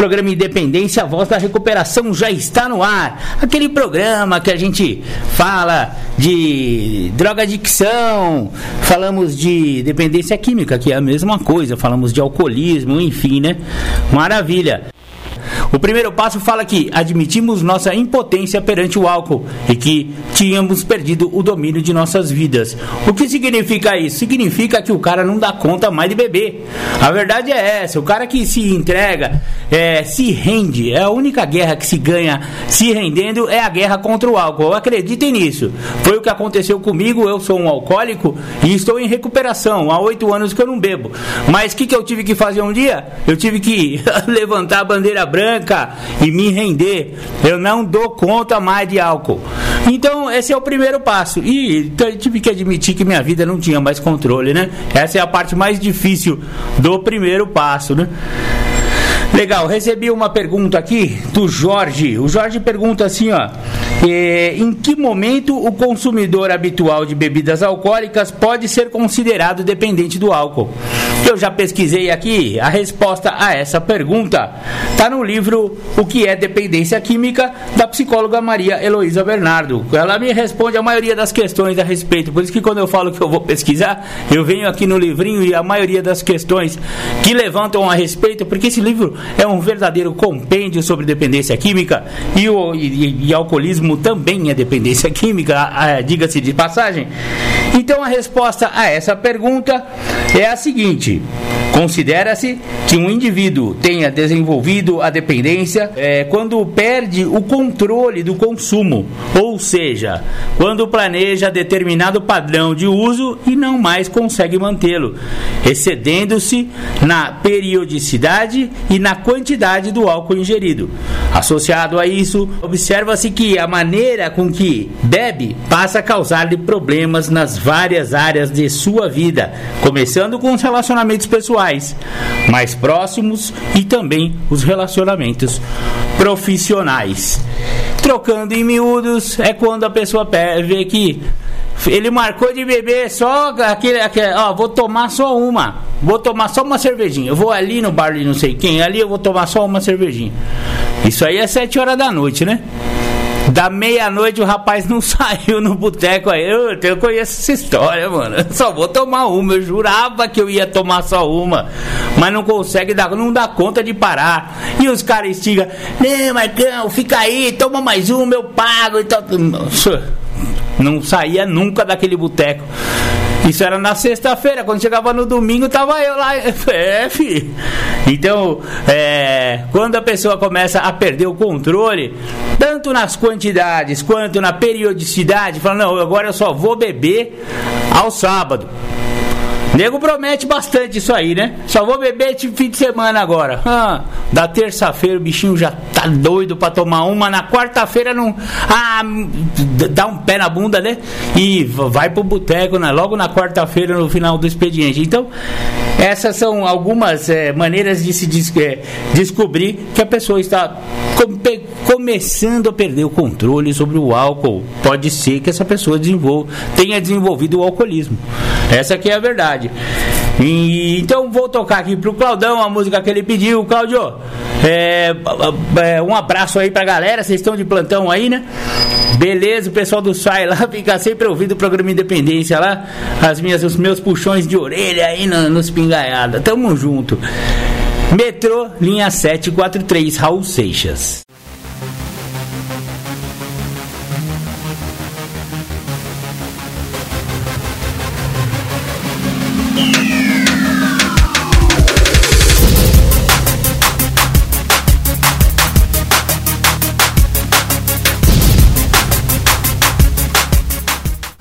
Programa Independência, a voz da recuperação já está no ar. Aquele programa que a gente fala de drogadicção, falamos de dependência química, que é a mesma coisa, falamos de alcoolismo, enfim, né? Maravilha. O primeiro passo fala que admitimos nossa impotência perante o álcool e que tínhamos perdido o domínio de nossas vidas. O que significa isso? Significa que o cara não dá conta mais de beber. A verdade é essa: o cara que se entrega, é, se rende, é a única guerra que se ganha se rendendo é a guerra contra o álcool. Acreditem nisso. Foi o que aconteceu comigo. Eu sou um alcoólico e estou em recuperação. Há oito anos que eu não bebo. Mas o que, que eu tive que fazer um dia? Eu tive que levantar a bandeira branca branca e me render. Eu não dou conta mais de álcool. Então, esse é o primeiro passo. E tive que admitir que minha vida não tinha mais controle, né? Essa é a parte mais difícil do primeiro passo, né? Legal, recebi uma pergunta aqui do Jorge. O Jorge pergunta assim, ó: eh, em que momento o consumidor habitual de bebidas alcoólicas pode ser considerado dependente do álcool? Eu já pesquisei aqui a resposta a essa pergunta. Está no livro O que é dependência química da psicóloga Maria Heloísa Bernardo. Ela me responde a maioria das questões a respeito. Por isso que quando eu falo que eu vou pesquisar, eu venho aqui no livrinho e a maioria das questões que levantam a respeito, porque esse livro é um verdadeiro compêndio sobre dependência química e o e, e alcoolismo também é dependência química, diga-se de passagem. Então a resposta a essa pergunta é a seguinte: considera-se que um indivíduo tenha desenvolvido a dependência é, quando perde o controle do consumo, ou seja, quando planeja determinado padrão de uso e não mais consegue mantê-lo, excedendo-se na periodicidade e na quantidade do álcool ingerido. Associado a isso, observa-se que a maneira com que bebe passa a causar-lhe problemas nas várias áreas de sua vida, começando com os relacionamentos pessoais mais próximos e também os relacionamentos profissionais. Trocando em miúdos é quando a pessoa vê que ele marcou de beber só aquele, aquele, ó, vou tomar só uma. Vou tomar só uma cervejinha. Eu vou ali no bar de não sei quem, ali eu vou tomar só uma cervejinha. Isso aí é sete horas da noite, né? Da meia-noite o rapaz não saiu no boteco aí. Eu, eu conheço essa história, mano. Eu só vou tomar uma. Eu jurava que eu ia tomar só uma. Mas não consegue dar, não dá conta de parar. E os caras instigam, né, Marcão, fica aí, toma mais uma, eu pago e tal. Não saía nunca daquele boteco. Isso era na sexta-feira, quando chegava no domingo, tava eu lá. É, filho. Então, é, quando a pessoa começa a perder o controle, tanto nas quantidades quanto na periodicidade, fala, não, agora eu só vou beber ao sábado. Nego promete bastante isso aí, né? Só vou beber de fim de semana agora. Ah, da terça-feira o bichinho já tá doido pra tomar uma. Na quarta-feira não. Ah, dá um pé na bunda, né? E vai pro boteco, né? Logo na quarta-feira, no final do expediente. Então, essas são algumas é, maneiras de se des é, descobrir que a pessoa está começando a perder o controle sobre o álcool. Pode ser que essa pessoa desenvolva, tenha desenvolvido o alcoolismo. Essa aqui é a verdade. E, então vou tocar aqui pro Claudão a música que ele pediu. Claudio, é, é, um abraço aí pra galera. Vocês estão de plantão aí, né? Beleza, o pessoal do SAI lá fica sempre ouvindo o programa Independência lá. As minhas, os meus puxões de orelha aí no, nos pingaiada. Tamo junto. Metrô, linha 743, Raul Seixas.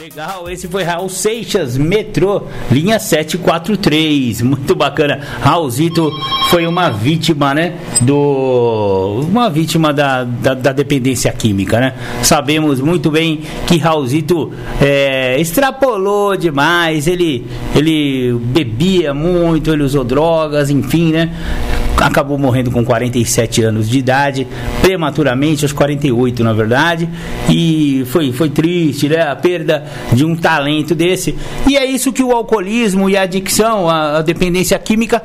Legal, esse foi Raul Seixas, metrô, linha 743. Muito bacana. Raulzito foi uma vítima, né? Do. Uma vítima da, da, da dependência química, né? Sabemos muito bem que Raulzito é, extrapolou demais. Ele, ele bebia muito, ele usou drogas, enfim, né? Acabou morrendo com 47 anos de idade, prematuramente, aos 48 na verdade, e foi, foi triste, né? A perda de um talento desse. E é isso que o alcoolismo e a adicção, a, a dependência química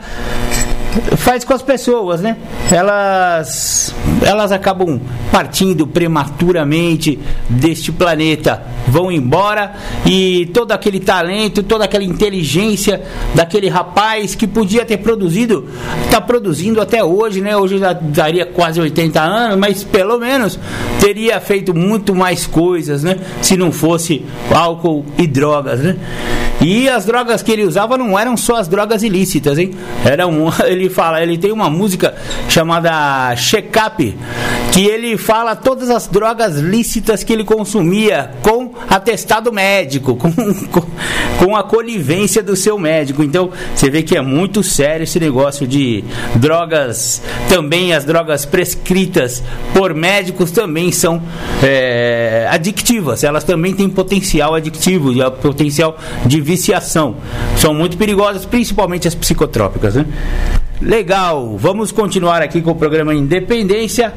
faz com as pessoas, né? Elas, elas acabam partindo prematuramente deste planeta, vão embora e todo aquele talento, toda aquela inteligência daquele rapaz que podia ter produzido, está produzindo até hoje, né? Hoje já daria quase 80 anos, mas pelo menos teria feito muito mais coisas, né? Se não fosse álcool e drogas, né? E as drogas que ele usava não eram só as drogas ilícitas, hein? Era um, ele fala, ele tem uma música chamada Check Up, que ele fala todas as drogas lícitas que ele consumia com atestado médico, com, com, com a conivência do seu médico. Então, você vê que é muito sério esse negócio de drogas, também as drogas prescritas por médicos também são é, adictivas, elas também têm potencial adictivo, potencial de viciação. São muito perigosas, principalmente as psicotrópicas, né? Legal, vamos continuar aqui com o programa Independência.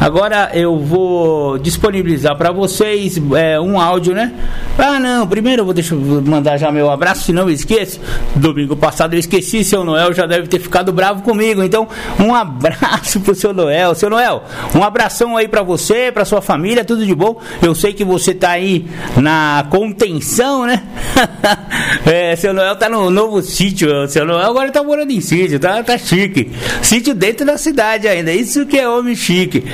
Agora eu vou disponibilizar para vocês é, um áudio, né? Ah, não, primeiro eu vou deixar, mandar já meu abraço, se não eu esqueço. Domingo passado eu esqueci, seu Noel já deve ter ficado bravo comigo. Então, um abraço pro seu Noel. Seu Noel, um abração aí para você, para sua família, tudo de bom. Eu sei que você tá aí na contenção, né? é, seu Noel tá no novo sítio. Seu Noel agora tá morando em sítio, tá? tá chique. Sítio dentro da cidade ainda. Isso que é homem chique.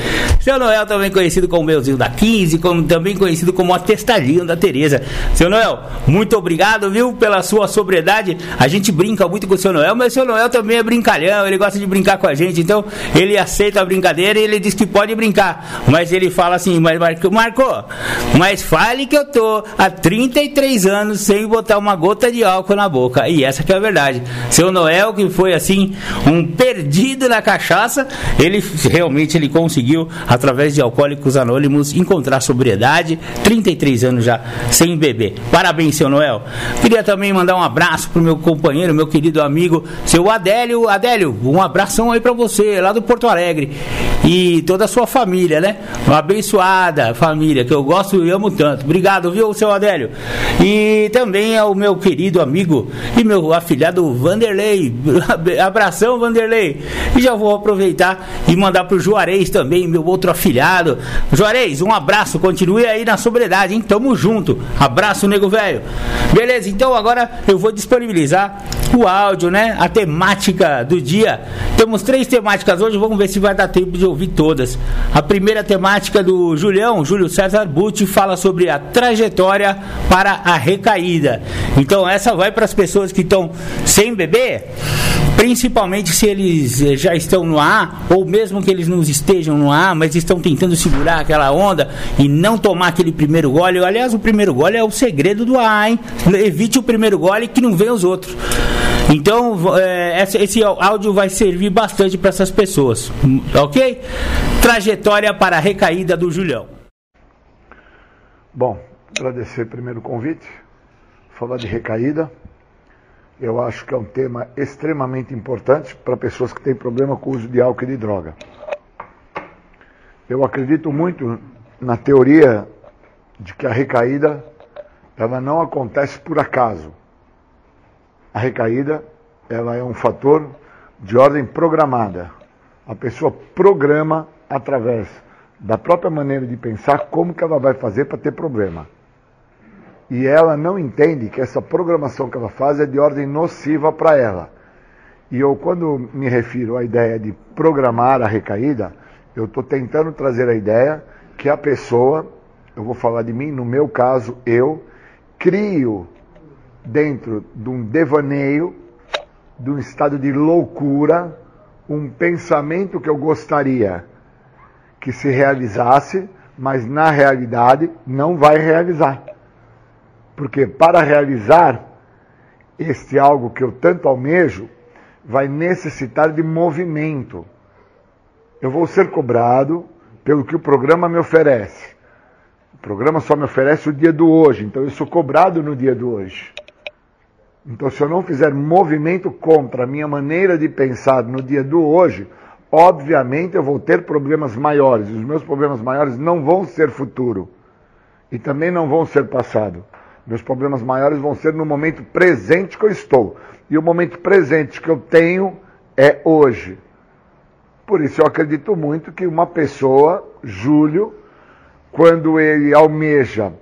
Seu Noel, também conhecido como Meuzinho da 15, como, também conhecido como Atestadinho da Tereza. Seu Noel, muito obrigado, viu, pela sua sobriedade. A gente brinca muito com o seu Noel, mas o seu Noel também é brincalhão, ele gosta de brincar com a gente, então ele aceita a brincadeira e ele diz que pode brincar. Mas ele fala assim, mas Marco, Marco mas fale que eu tô há 33 anos sem botar uma gota de álcool na boca. E essa que é a verdade. Seu Noel, que foi assim, um perdido na cachaça, ele realmente ele conseguiu, através de Alcoólicos Anônimos, encontrar sobriedade, 33 anos já sem beber. Parabéns, seu Noel. Queria também mandar um abraço pro meu companheiro, meu querido amigo, seu Adélio. Adélio, um abração aí para você, lá do Porto Alegre. E toda a sua família, né? Uma abençoada família, que eu gosto e amo tanto. Obrigado, viu, seu Adélio? E também ao meu querido amigo e meu afilhado Vanderlei. Abração abração, Vanderlei. E já vou aproveitar e mandar pro Juarez também, meu outro afilhado. Juarez, um abraço, continue aí na sobriedade, hein? Tamo junto. Abraço, nego velho. Beleza, então agora eu vou disponibilizar o áudio, né? A temática do dia. Temos três temáticas hoje, vamos ver se vai dar tempo de ouvir todas. A primeira temática do Julião, Júlio César Butti, fala sobre a trajetória para a recaída. Então essa vai para as pessoas que estão sem beber principalmente se eles eh, já estão no ar, ou mesmo que eles não estejam no ar, mas estão tentando segurar aquela onda e não tomar aquele primeiro gole. Aliás, o primeiro gole é o segredo do ar, hein? Evite o primeiro gole que não vem os outros. Então, é, esse áudio vai servir bastante para essas pessoas, ok? Trajetória para a recaída do Julião. Bom, agradecer primeiro o convite, falar de recaída. Eu acho que é um tema extremamente importante para pessoas que têm problema com o uso de álcool e de droga. Eu acredito muito na teoria de que a recaída ela não acontece por acaso. A recaída ela é um fator de ordem programada. A pessoa programa através da própria maneira de pensar como que ela vai fazer para ter problema e ela não entende que essa programação que ela faz é de ordem nociva para ela. E eu, quando me refiro à ideia de programar a recaída, eu estou tentando trazer a ideia que a pessoa, eu vou falar de mim, no meu caso, eu crio dentro de um devaneio, de um estado de loucura, um pensamento que eu gostaria que se realizasse, mas na realidade não vai realizar. Porque para realizar este algo que eu tanto almejo, vai necessitar de movimento. Eu vou ser cobrado pelo que o programa me oferece. O programa só me oferece o dia do hoje, então eu sou cobrado no dia do hoje. Então, se eu não fizer movimento contra a minha maneira de pensar no dia do hoje, obviamente eu vou ter problemas maiores. Os meus problemas maiores não vão ser futuro e também não vão ser passado. Meus problemas maiores vão ser no momento presente que eu estou. E o momento presente que eu tenho é hoje. Por isso eu acredito muito que uma pessoa, Júlio, quando ele almeja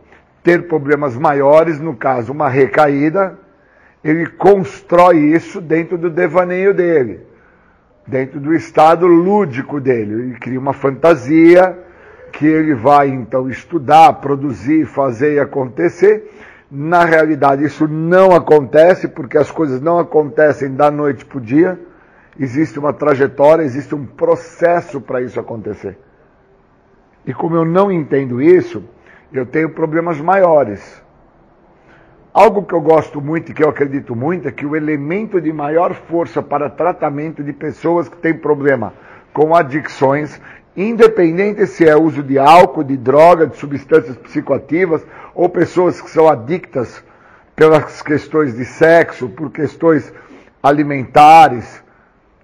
ter problemas maiores, no caso uma recaída, ele constrói isso dentro do devaneio dele, dentro do estado lúdico dele. Ele cria uma fantasia que ele vai então estudar, produzir, fazer e acontecer na realidade, isso não acontece, porque as coisas não acontecem da noite para o dia. Existe uma trajetória, existe um processo para isso acontecer. E como eu não entendo isso, eu tenho problemas maiores. Algo que eu gosto muito e que eu acredito muito é que o elemento de maior força para tratamento de pessoas que têm problema com adicções independente se é uso de álcool, de droga, de substâncias psicoativas, ou pessoas que são adictas pelas questões de sexo, por questões alimentares,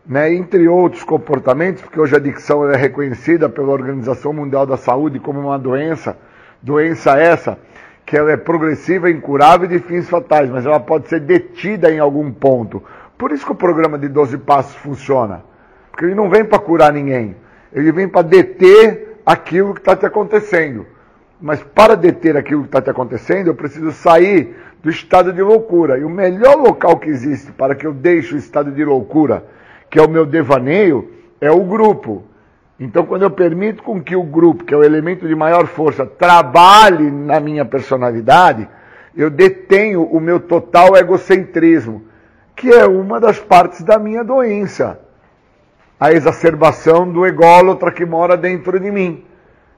né, entre outros comportamentos, porque hoje a adicção é reconhecida pela Organização Mundial da Saúde como uma doença, doença essa que ela é progressiva, incurável e de fins fatais, mas ela pode ser detida em algum ponto. Por isso que o programa de 12 passos funciona, porque ele não vem para curar ninguém, ele vem para deter aquilo que está te acontecendo. Mas para deter aquilo que está te acontecendo, eu preciso sair do estado de loucura. E o melhor local que existe para que eu deixe o estado de loucura, que é o meu devaneio, é o grupo. Então, quando eu permito com que o grupo, que é o elemento de maior força, trabalhe na minha personalidade, eu detenho o meu total egocentrismo, que é uma das partes da minha doença a exacerbação do ególatra que mora dentro de mim,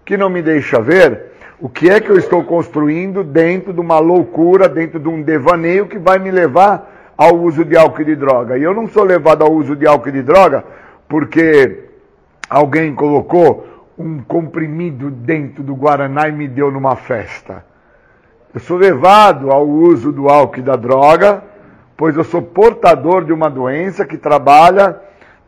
que não me deixa ver o que é que eu estou construindo dentro de uma loucura, dentro de um devaneio que vai me levar ao uso de álcool e de droga. E eu não sou levado ao uso de álcool e de droga porque alguém colocou um comprimido dentro do Guaraná e me deu numa festa. Eu sou levado ao uso do álcool e da droga, pois eu sou portador de uma doença que trabalha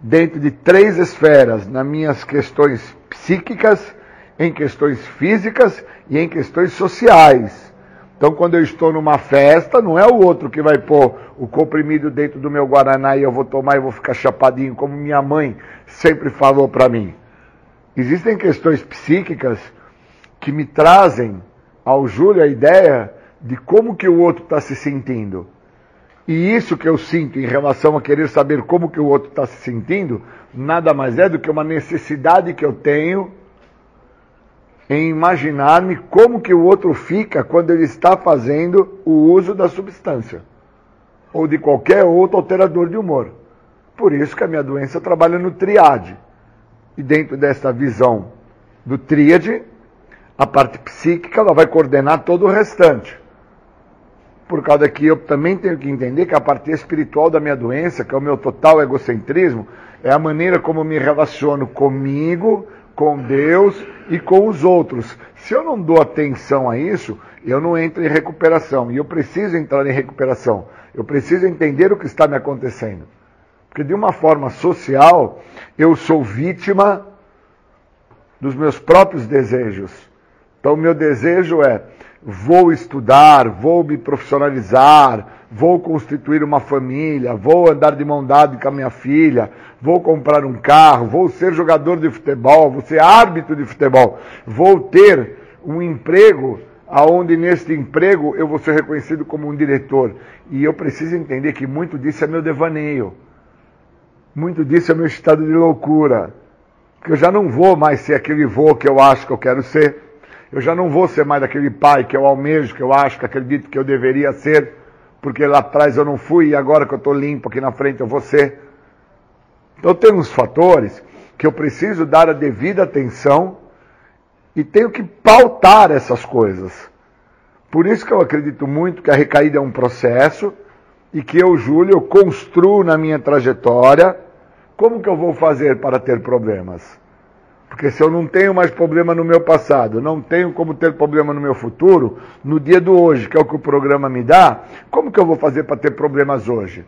dentro de três esferas, nas minhas questões psíquicas, em questões físicas e em questões sociais. Então, quando eu estou numa festa, não é o outro que vai pôr o comprimido dentro do meu guaraná e eu vou tomar e vou ficar chapadinho, como minha mãe sempre falou para mim. Existem questões psíquicas que me trazem ao Júlio a ideia de como que o outro está se sentindo. E isso que eu sinto em relação a querer saber como que o outro está se sentindo, nada mais é do que uma necessidade que eu tenho em imaginar-me como que o outro fica quando ele está fazendo o uso da substância ou de qualquer outro alterador de humor. Por isso que a minha doença trabalha no triade. E dentro dessa visão do tríade, a parte psíquica ela vai coordenar todo o restante por causa que eu também tenho que entender que a parte espiritual da minha doença, que é o meu total egocentrismo, é a maneira como eu me relaciono comigo, com Deus e com os outros. Se eu não dou atenção a isso, eu não entro em recuperação. E eu preciso entrar em recuperação. Eu preciso entender o que está me acontecendo. Porque de uma forma social, eu sou vítima dos meus próprios desejos. Então, o meu desejo é vou estudar, vou me profissionalizar, vou constituir uma família, vou andar de mão dada com a minha filha, vou comprar um carro, vou ser jogador de futebol, vou ser árbitro de futebol, vou ter um emprego aonde neste emprego eu vou ser reconhecido como um diretor. E eu preciso entender que muito disso é meu devaneio. Muito disso é meu estado de loucura. Porque eu já não vou mais ser aquele vô que eu acho que eu quero ser. Eu já não vou ser mais aquele pai que eu almejo, que eu acho, que acredito que eu deveria ser, porque lá atrás eu não fui e agora que eu estou limpo aqui na frente eu vou ser. Então tem uns fatores que eu preciso dar a devida atenção e tenho que pautar essas coisas. Por isso que eu acredito muito que a recaída é um processo e que eu, Júlio, construo na minha trajetória como que eu vou fazer para ter problemas. Porque se eu não tenho mais problema no meu passado, não tenho como ter problema no meu futuro, no dia do hoje, que é o que o programa me dá, como que eu vou fazer para ter problemas hoje?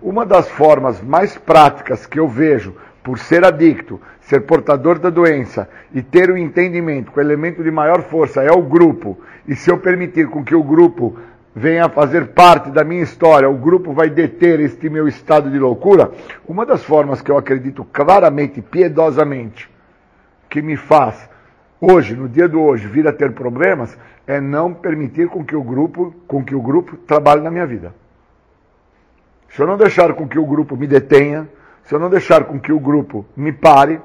Uma das formas mais práticas que eu vejo por ser adicto, ser portador da doença e ter o entendimento que o elemento de maior força é o grupo, e se eu permitir com que o grupo venha a fazer parte da minha história, o grupo vai deter este meu estado de loucura, uma das formas que eu acredito claramente, piedosamente, que me faz hoje, no dia de hoje, vir a ter problemas, é não permitir com que o grupo, com que o grupo trabalhe na minha vida. Se eu não deixar com que o grupo me detenha, se eu não deixar com que o grupo me pare,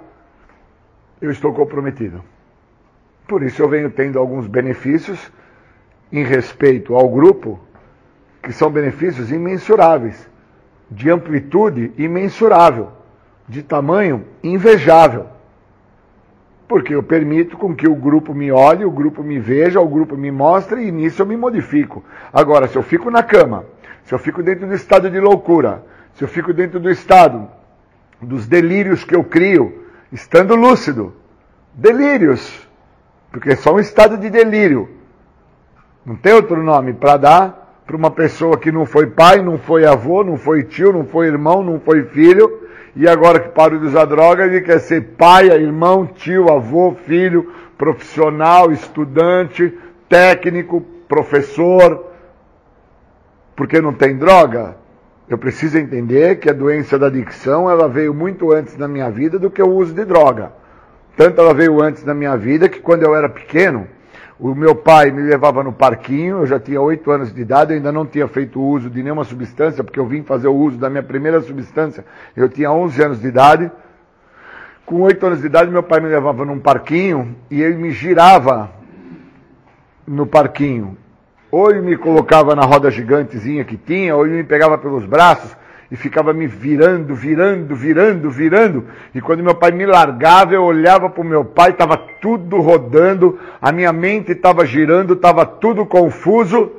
eu estou comprometido. Por isso eu venho tendo alguns benefícios em respeito ao grupo, que são benefícios imensuráveis, de amplitude imensurável, de tamanho invejável porque eu permito com que o grupo me olhe, o grupo me veja, o grupo me mostre e nisso eu me modifico. Agora, se eu fico na cama, se eu fico dentro do estado de loucura, se eu fico dentro do estado dos delírios que eu crio, estando lúcido, delírios, porque é só um estado de delírio. Não tem outro nome para dar para uma pessoa que não foi pai, não foi avô, não foi tio, não foi irmão, não foi filho e agora que parou de usar droga, ele quer ser pai, irmão, tio, avô, filho, profissional, estudante, técnico, professor. Porque não tem droga? Eu preciso entender que a doença da adicção, ela veio muito antes na minha vida do que o uso de droga. Tanto ela veio antes na minha vida que quando eu era pequeno, o meu pai me levava no parquinho, eu já tinha oito anos de idade, eu ainda não tinha feito uso de nenhuma substância, porque eu vim fazer o uso da minha primeira substância, eu tinha 11 anos de idade. Com oito anos de idade, meu pai me levava num parquinho e ele me girava no parquinho. Ou ele me colocava na roda gigantezinha que tinha, ou ele me pegava pelos braços e ficava me virando, virando, virando, virando. E quando meu pai me largava, eu olhava para o meu pai, estava tudo rodando, a minha mente estava girando, estava tudo confuso.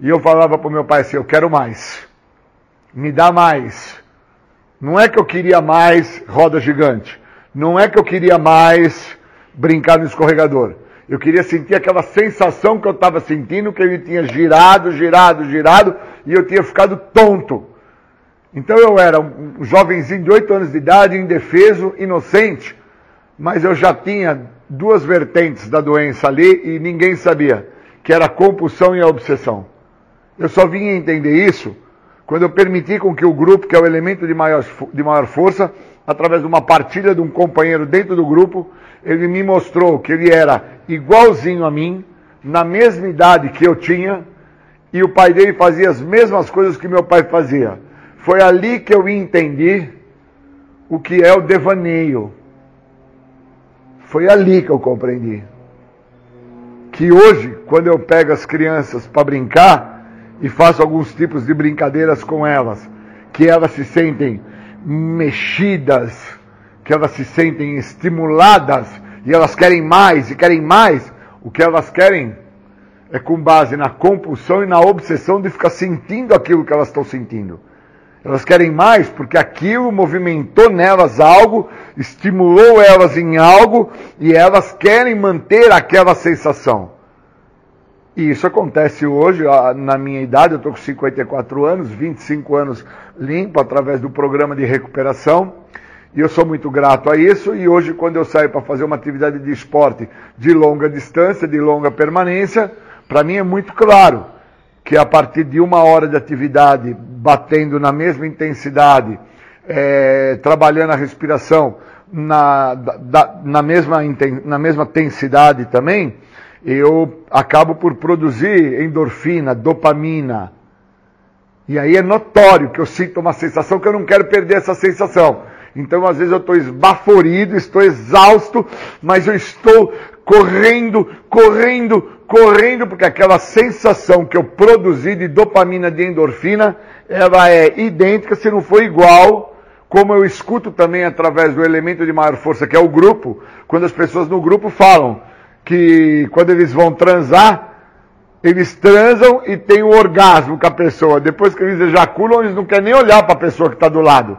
E eu falava para o meu pai assim: Eu quero mais, me dá mais. Não é que eu queria mais roda gigante, não é que eu queria mais brincar no escorregador. Eu queria sentir aquela sensação que eu estava sentindo, que ele tinha girado, girado, girado, e eu tinha ficado tonto. Então eu era um jovenzinho de 8 anos de idade, indefeso, inocente, mas eu já tinha duas vertentes da doença ali e ninguém sabia, que era a compulsão e a obsessão. Eu só vim entender isso quando eu permiti com que o grupo, que é o elemento de maior, de maior força, através de uma partilha de um companheiro dentro do grupo, ele me mostrou que ele era igualzinho a mim, na mesma idade que eu tinha, e o pai dele fazia as mesmas coisas que meu pai fazia foi ali que eu entendi o que é o devaneio. Foi ali que eu compreendi. Que hoje, quando eu pego as crianças para brincar e faço alguns tipos de brincadeiras com elas, que elas se sentem mexidas, que elas se sentem estimuladas e elas querem mais e querem mais, o que elas querem é com base na compulsão e na obsessão de ficar sentindo aquilo que elas estão sentindo. Elas querem mais porque aquilo movimentou nelas algo, estimulou elas em algo e elas querem manter aquela sensação. E isso acontece hoje, na minha idade, eu estou com 54 anos, 25 anos limpo através do programa de recuperação. E eu sou muito grato a isso. E hoje, quando eu saio para fazer uma atividade de esporte de longa distância, de longa permanência, para mim é muito claro que a partir de uma hora de atividade, batendo na mesma intensidade, é, trabalhando a respiração na, da, na, mesma, na mesma intensidade também, eu acabo por produzir endorfina, dopamina. E aí é notório que eu sinto uma sensação que eu não quero perder essa sensação. Então, às vezes, eu estou esbaforido, estou exausto, mas eu estou correndo, correndo, correndo, porque aquela sensação que eu produzi de dopamina, de endorfina, ela é idêntica, se não for igual, como eu escuto também através do elemento de maior força, que é o grupo, quando as pessoas no grupo falam que quando eles vão transar, eles transam e têm o um orgasmo com a pessoa. Depois que eles ejaculam, eles não querem nem olhar para a pessoa que está do lado.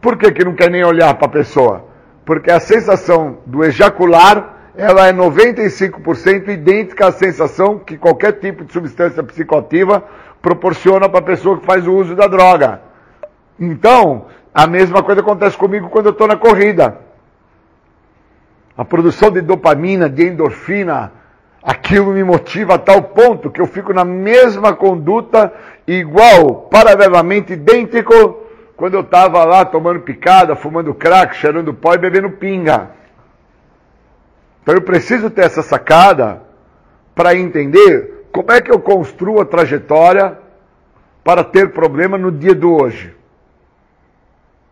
Por que, que não quer nem olhar para a pessoa? Porque a sensação do ejacular ela é 95% idêntica à sensação que qualquer tipo de substância psicoativa proporciona para a pessoa que faz o uso da droga. Então, a mesma coisa acontece comigo quando eu estou na corrida. A produção de dopamina, de endorfina, aquilo me motiva a tal ponto que eu fico na mesma conduta, igual, paralelamente idêntico, quando eu estava lá tomando picada, fumando crack, cheirando pó e bebendo pinga. Então eu preciso ter essa sacada para entender como é que eu construo a trajetória para ter problema no dia de hoje.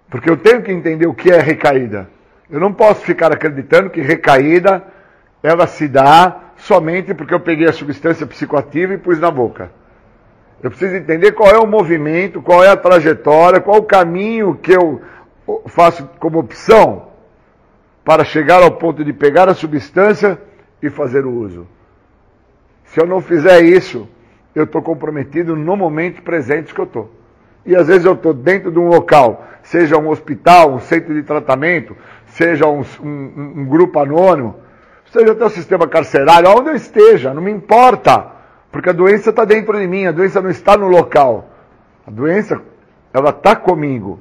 Porque eu tenho que entender o que é recaída. Eu não posso ficar acreditando que recaída ela se dá somente porque eu peguei a substância psicoativa e pus na boca. Eu preciso entender qual é o movimento, qual é a trajetória, qual o caminho que eu faço como opção para chegar ao ponto de pegar a substância e fazer o uso. Se eu não fizer isso, eu estou comprometido no momento presente que eu estou. E às vezes eu estou dentro de um local, seja um hospital, um centro de tratamento, seja um, um, um grupo anônimo, seja até o sistema carcerário, onde eu esteja, não me importa, porque a doença está dentro de mim, a doença não está no local. A doença, ela está comigo.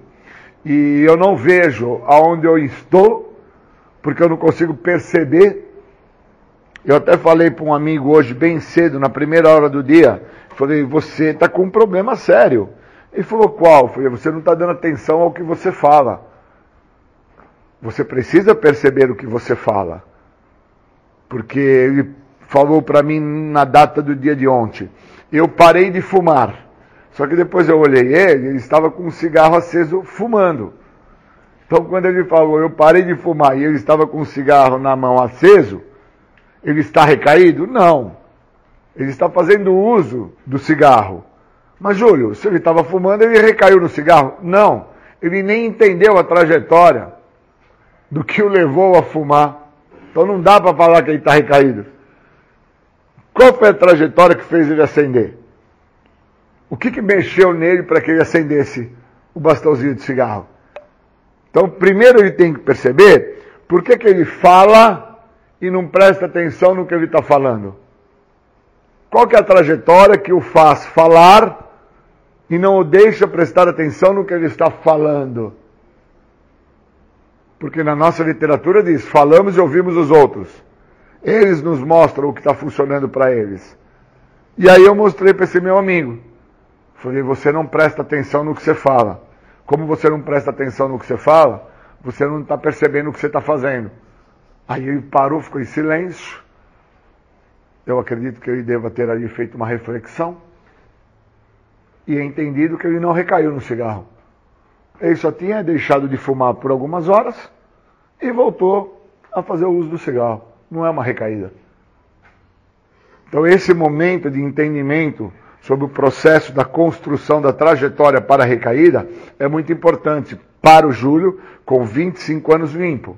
E eu não vejo aonde eu estou porque eu não consigo perceber. Eu até falei para um amigo hoje, bem cedo, na primeira hora do dia, falei, você está com um problema sério. Ele falou, qual? Eu falei, você não está dando atenção ao que você fala. Você precisa perceber o que você fala. Porque ele falou para mim na data do dia de ontem. Eu parei de fumar. Só que depois eu olhei ele, ele estava com um cigarro aceso fumando. Então, quando ele falou, eu parei de fumar e ele estava com um cigarro na mão aceso, ele está recaído? Não. Ele está fazendo uso do cigarro. Mas, Júlio, se ele estava fumando, ele recaiu no cigarro? Não. Ele nem entendeu a trajetória do que o levou a fumar. Então, não dá para falar que ele está recaído. Qual foi a trajetória que fez ele acender? O que, que mexeu nele para que ele acendesse o bastãozinho de cigarro? Então, primeiro ele tem que perceber por que, que ele fala e não presta atenção no que ele está falando. Qual que é a trajetória que o faz falar e não o deixa prestar atenção no que ele está falando? Porque na nossa literatura diz: falamos e ouvimos os outros. Eles nos mostram o que está funcionando para eles. E aí eu mostrei para esse meu amigo. Falei: você não presta atenção no que você fala. Como você não presta atenção no que você fala, você não está percebendo o que você está fazendo. Aí ele parou, ficou em silêncio. Eu acredito que ele deva ter ali feito uma reflexão e entendido que ele não recaiu no cigarro. Ele só tinha deixado de fumar por algumas horas e voltou a fazer o uso do cigarro. Não é uma recaída. Então, esse momento de entendimento sobre o processo da construção da trajetória para a recaída é muito importante para o Júlio com 25 anos limpo.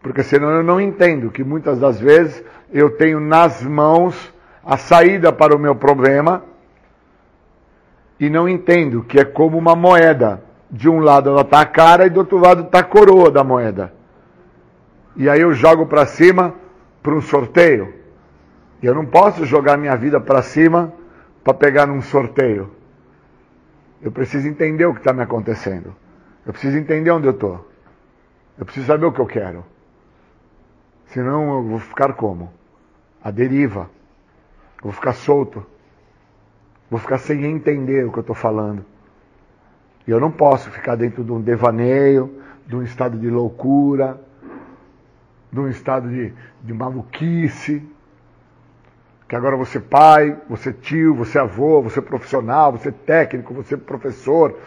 Porque senão eu não entendo que muitas das vezes eu tenho nas mãos a saída para o meu problema e não entendo que é como uma moeda. De um lado ela está a cara e do outro lado está a coroa da moeda. E aí eu jogo para cima para um sorteio. Eu não posso jogar minha vida para cima para pegar num sorteio. Eu preciso entender o que está me acontecendo. Eu preciso entender onde eu estou. Eu preciso saber o que eu quero. Senão eu vou ficar como? A deriva. Eu vou ficar solto. Vou ficar sem entender o que eu estou falando. E eu não posso ficar dentro de um devaneio, de um estado de loucura, de um estado de, de maluquice que agora você é pai, você tio, você avô, você profissional, você técnico, você professor,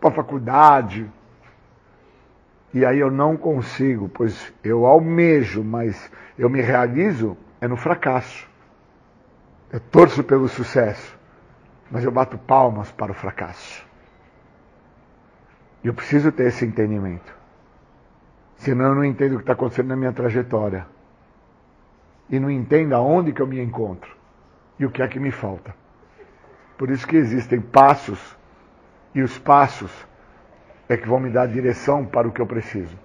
para faculdade. e aí eu não consigo, pois eu almejo, mas eu me realizo é no fracasso. Eu torço pelo sucesso, mas eu bato palmas para o fracasso. Eu preciso ter esse entendimento. Senão eu não entendo o que está acontecendo na minha trajetória. E não entendo aonde que eu me encontro e o que é que me falta. Por isso que existem passos, e os passos é que vão me dar direção para o que eu preciso.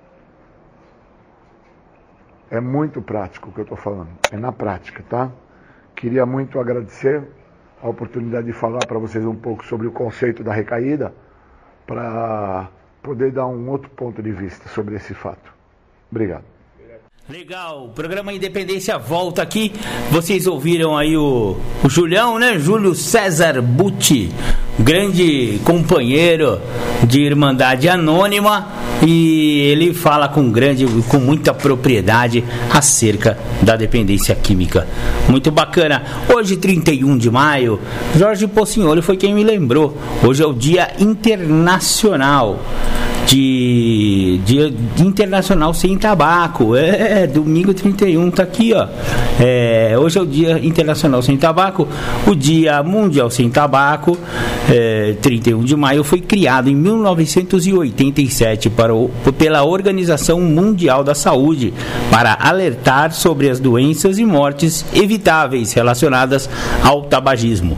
É muito prático o que eu estou falando, é na prática, tá? Queria muito agradecer a oportunidade de falar para vocês um pouco sobre o conceito da recaída, para poder dar um outro ponto de vista sobre esse fato. Obrigado. Legal, o programa Independência volta aqui. Vocês ouviram aí o, o Julião, né? Júlio César Butti, grande companheiro de Irmandade Anônima, e ele fala com grande, com muita propriedade acerca da dependência química. Muito bacana. Hoje, 31 de maio, Jorge Pocinholi foi quem me lembrou. Hoje é o Dia Internacional de, de, internacional sem tabaco. É, domingo 31 tá aqui, ó. É, hoje é o Dia Internacional Sem Tabaco. O Dia Mundial Sem Tabaco, é, 31 de maio, foi criado em 1987 para o, pela Organização Mundial da Saúde para alertar sobre as doenças e mortes evitáveis relacionadas ao tabagismo.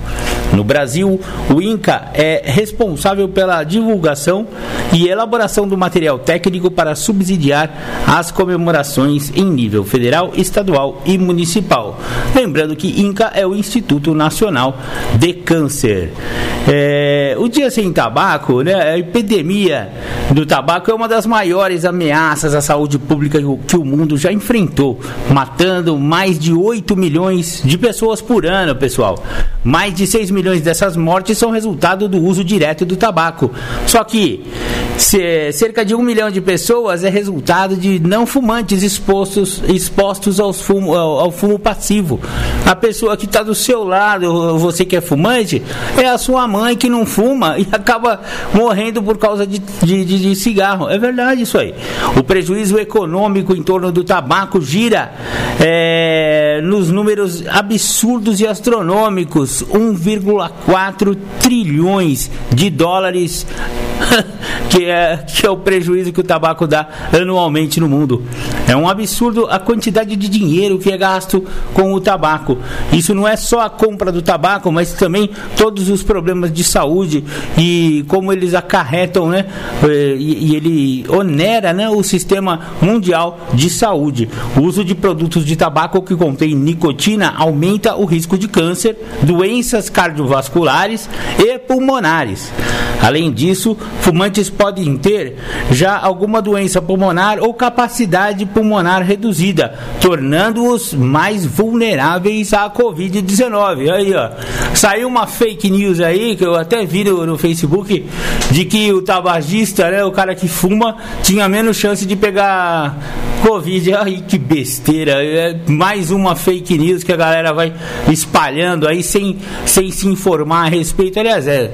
No Brasil, o INCA é responsável pela divulgação e elaboração do material técnico para subsidiar as comemorações em nível federal, estadual e municipal. Lembrando que INCA é o Instituto Nacional de Câncer. É, o Dia Sem Tabaco, né, a epidemia do tabaco é uma das maiores ameaças à saúde pública que o mundo já enfrentou, matando mais de 8 milhões de pessoas por ano, pessoal. Mais de 6 milhões dessas mortes são resultado do uso direto do tabaco. Só que cerca de um milhão de pessoas é resultado de não fumantes expostos, expostos aos fumo, ao, ao fumo passivo. A pessoa que está do seu lado, você que é fumante, é a sua mãe que não fuma e acaba morrendo por causa de, de, de, de cigarro. É verdade isso aí. O prejuízo econômico em torno do tabaco gira é, nos números absurdos e astronômicos: 1,4 trilhões de dólares que é, que é o prejuízo que o tabaco dá anualmente no mundo. É um absurdo a quantidade de dinheiro que é gasto com o tabaco. Isso não é só a compra do tabaco, mas também todos os problemas de saúde e como eles acarretam, né? Eh, e, e ele onera né, o sistema mundial de saúde. O uso de produtos de tabaco que contém nicotina aumenta o risco de câncer, doenças cardiovasculares e pulmonares. Além disso, fumantes podem ter já alguma doença pulmonar ou capacidade pulmonar reduzida, tornando-os mais vulneráveis à Covid-19. Aí, ó, saiu uma fake news aí, que eu até vi no, no, Facebook, de que o tabagista, né, o cara que fuma, tinha menos chance de pegar Covid. Ai, que besteira. É mais uma fake news que a galera vai espalhando aí sem, sem se informar a respeito. Aliás, é.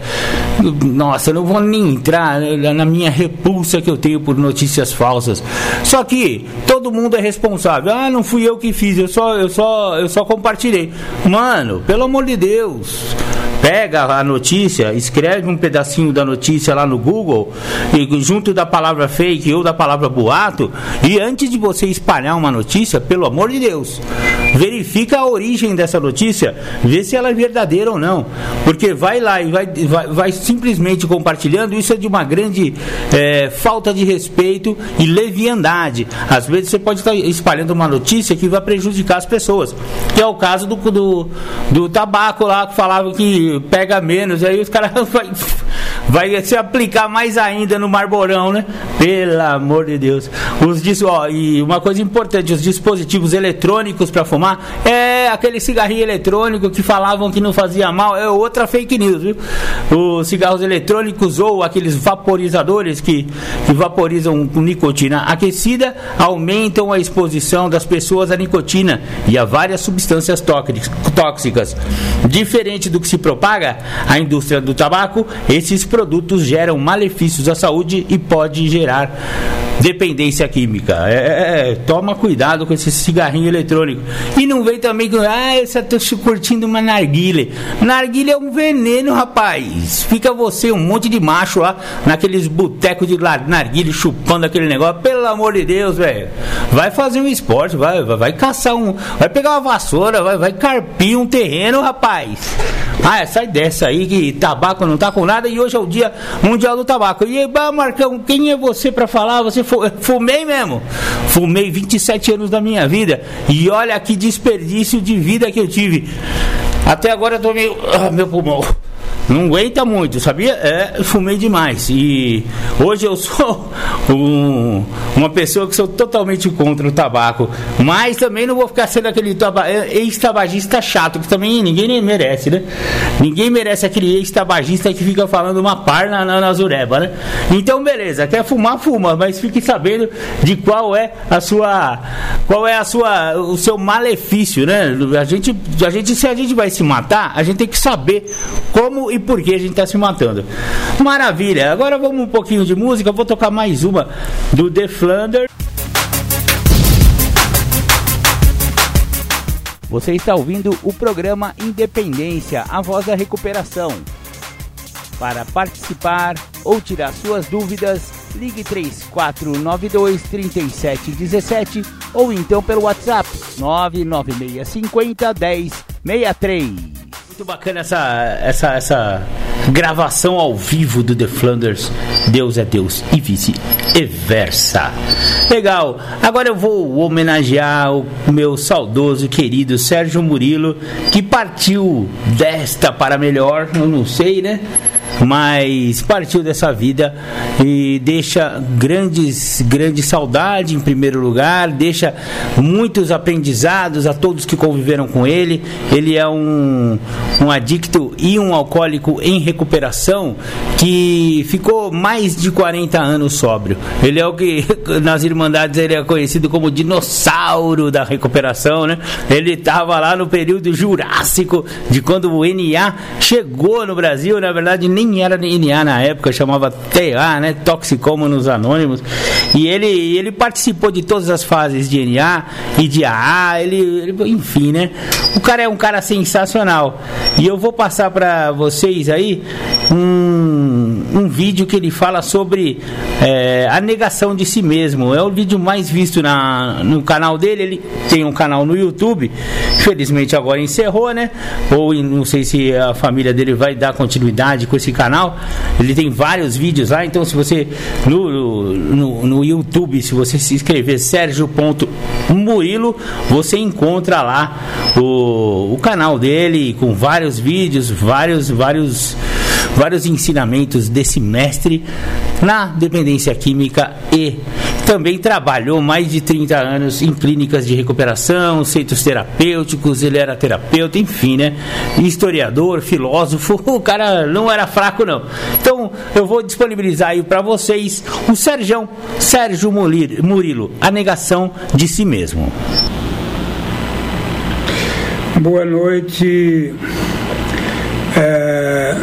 Nossa, eu não vou nem entrar na minha repulsa que eu tenho por notícias falsas. Só que todo mundo é responsável. Ah, não fui eu que fiz, eu só, eu só, eu só compartilhei. Mano, pelo amor de Deus pega a notícia, escreve um pedacinho da notícia lá no Google, e junto da palavra fake ou da palavra boato, e antes de você espalhar uma notícia, pelo amor de Deus, verifica a origem dessa notícia, vê se ela é verdadeira ou não. Porque vai lá e vai, vai, vai simplesmente compartilhando, isso é de uma grande é, falta de respeito e leviandade. Às vezes você pode estar espalhando uma notícia que vai prejudicar as pessoas. Que é o caso do, do, do tabaco lá, que falava que pega menos, aí os caras vai, vai se aplicar mais ainda no Marborão, né? Pelo amor de Deus. Os, ó, e uma coisa importante, os dispositivos eletrônicos para fumar é aquele cigarrinho eletrônico que falavam que não fazia mal, é outra fake news, viu? Os cigarros eletrônicos ou aqueles vaporizadores que, que vaporizam com nicotina aquecida aumentam a exposição das pessoas à nicotina e a várias substâncias tóxicas. Diferente do que se propaga a indústria do tabaco, esses produtos geram malefícios à saúde e pode gerar dependência química. É, é, é, toma cuidado com esse cigarrinho eletrônico. E não vem também com, ah, eu só tô curtindo uma narguile. Narguile é um veneno, rapaz. Fica você, um monte de macho lá, naqueles botecos de narguile, chupando aquele negócio. Pelo amor de Deus, velho. Vai fazer um esporte, vai, vai, vai caçar um. Vai pegar uma vassoura, vai, vai carpir um terreno, rapaz. Ah, sai dessa aí que tabaco não tá com nada e hoje é o dia mundial do tabaco. E bah, Marcão, quem é você para falar? Você fumei mesmo. Fumei 27 anos da minha vida e olha que desperdício de vida que eu tive. Até agora eu tô meio. Ah, meu pulmão. Não aguenta muito, sabia? É, fumei demais. E hoje eu sou um, uma pessoa que sou totalmente contra o tabaco. Mas também não vou ficar sendo aquele é, ex-tabagista chato, que também ninguém merece, né? Ninguém merece aquele ex-tabagista que fica falando uma par na, na, na zureba, né? Então, beleza, quer fumar, fuma, mas fique sabendo de qual é a sua. Qual é a sua. o seu malefício, né? A gente, a gente, se a gente vai se matar, a gente tem que saber como e por que a gente está se matando. Maravilha, agora vamos um pouquinho de música, vou tocar mais uma do The Flanders. Você está ouvindo o programa Independência, a voz da recuperação. Para participar ou tirar suas dúvidas, ligue 3492 3717 ou então pelo WhatsApp 99650 1063 muito bacana essa, essa, essa gravação ao vivo do The Flanders. Deus é Deus e vice-versa. Legal. Agora eu vou homenagear o meu saudoso querido Sérgio Murilo, que partiu desta para melhor. Eu não sei, né? Mas partiu dessa vida e deixa grandes, grande saudade em primeiro lugar, deixa muitos aprendizados a todos que conviveram com ele. Ele é um, um adicto e um alcoólico em recuperação que ficou mais de 40 anos sóbrio. Ele é o que nas Irmandades ele é conhecido como dinossauro da recuperação, né? Ele estava lá no período jurássico de quando o NA chegou no Brasil, na verdade nem nem era NA na época, chamava TA, né? Toxicômanos Anônimos. E ele, ele participou de todas as fases de NA e de AA, ele, ele, enfim, né? O cara é um cara sensacional. E eu vou passar para vocês aí um, um vídeo que ele fala sobre é, a negação de si mesmo. É o vídeo mais visto na, no canal dele. Ele tem um canal no YouTube, felizmente agora encerrou, né? Ou não sei se a família dele vai dar continuidade com esse esse canal. Ele tem vários vídeos lá, então se você no, no, no YouTube, se você se inscrever Sérgio.murilo, você encontra lá o, o canal dele com vários vídeos, vários, vários vários ensinamentos desse mestre na dependência química e também trabalhou mais de 30 anos em clínicas de recuperação, centros terapêuticos, ele era terapeuta, enfim, né? Historiador, filósofo, o cara não era fraco não. Então, eu vou disponibilizar aí para vocês o Sérgio, Sérgio Murilo, a negação de si mesmo. Boa noite. É...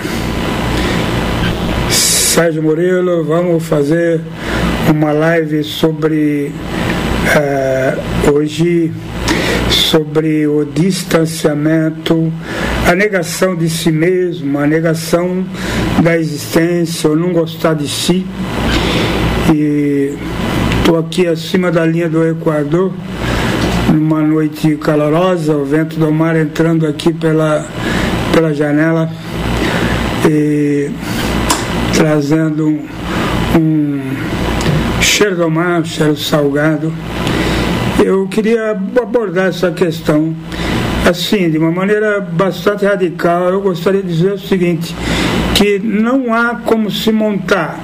Sérgio Murilo, vamos fazer uma live sobre uh, hoje sobre o distanciamento, a negação de si mesmo, a negação da existência, ou não gostar de si. E estou aqui acima da linha do Equador, numa noite calorosa, o vento do mar entrando aqui pela, pela janela e trazendo um, um cheiro do mar, cheiro salgado. Eu queria abordar essa questão assim, de uma maneira bastante radical. Eu gostaria de dizer o seguinte, que não há como se montar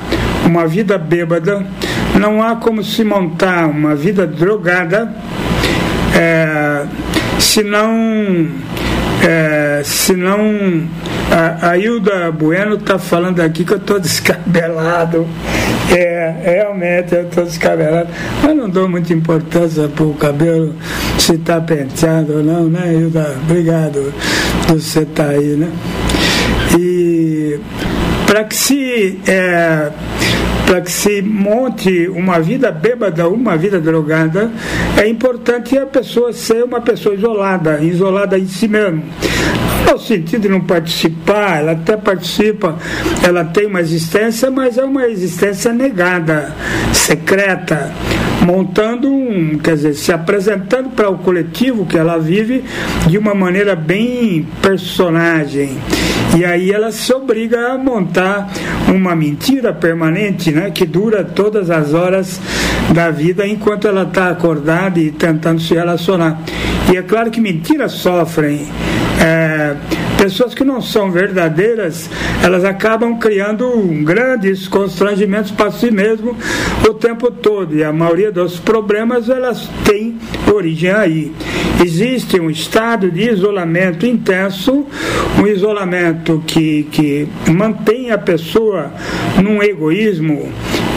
uma vida bêbada, não há como se montar uma vida drogada, é, se não é, senão a, a Hilda Bueno está falando aqui que eu estou descabelado. É, realmente eu estou descabelado. Mas não dou muita importância para o cabelo se está penteado ou não, né, Hilda? Obrigado por você estar tá aí, né? E para que se é, para que se monte uma vida bêbada, uma vida drogada, é importante a pessoa ser uma pessoa isolada, isolada em si mesmo. No sentido de não participar, ela até participa, ela tem uma existência, mas é uma existência negada, secreta, montando um, quer dizer, se apresentando para o coletivo que ela vive de uma maneira bem personagem. E aí ela se obriga a montar uma mentira permanente, né, que dura todas as horas da vida enquanto ela está acordada e tentando se relacionar. E é claro que mentiras sofrem. É, pessoas que não são verdadeiras, elas acabam criando grandes constrangimentos para si mesmo o tempo todo. E a maioria dos problemas elas têm origem aí. Existe um estado de isolamento intenso, um isolamento que, que mantém a pessoa num egoísmo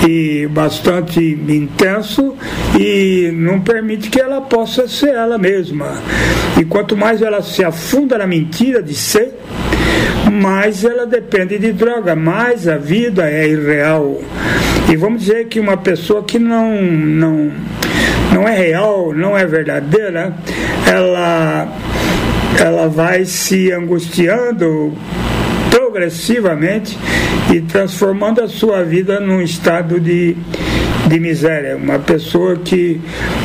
e bastante intenso e não permite que ela possa ser ela mesma. E quanto mais ela se afunda na mentira de ser, mais ela depende de droga, mais a vida é irreal. E vamos dizer que uma pessoa que não, não, não é real, não é verdadeira, ela, ela vai se angustiando progressivamente e transformando a sua vida num estado de, de miséria. Uma pessoa que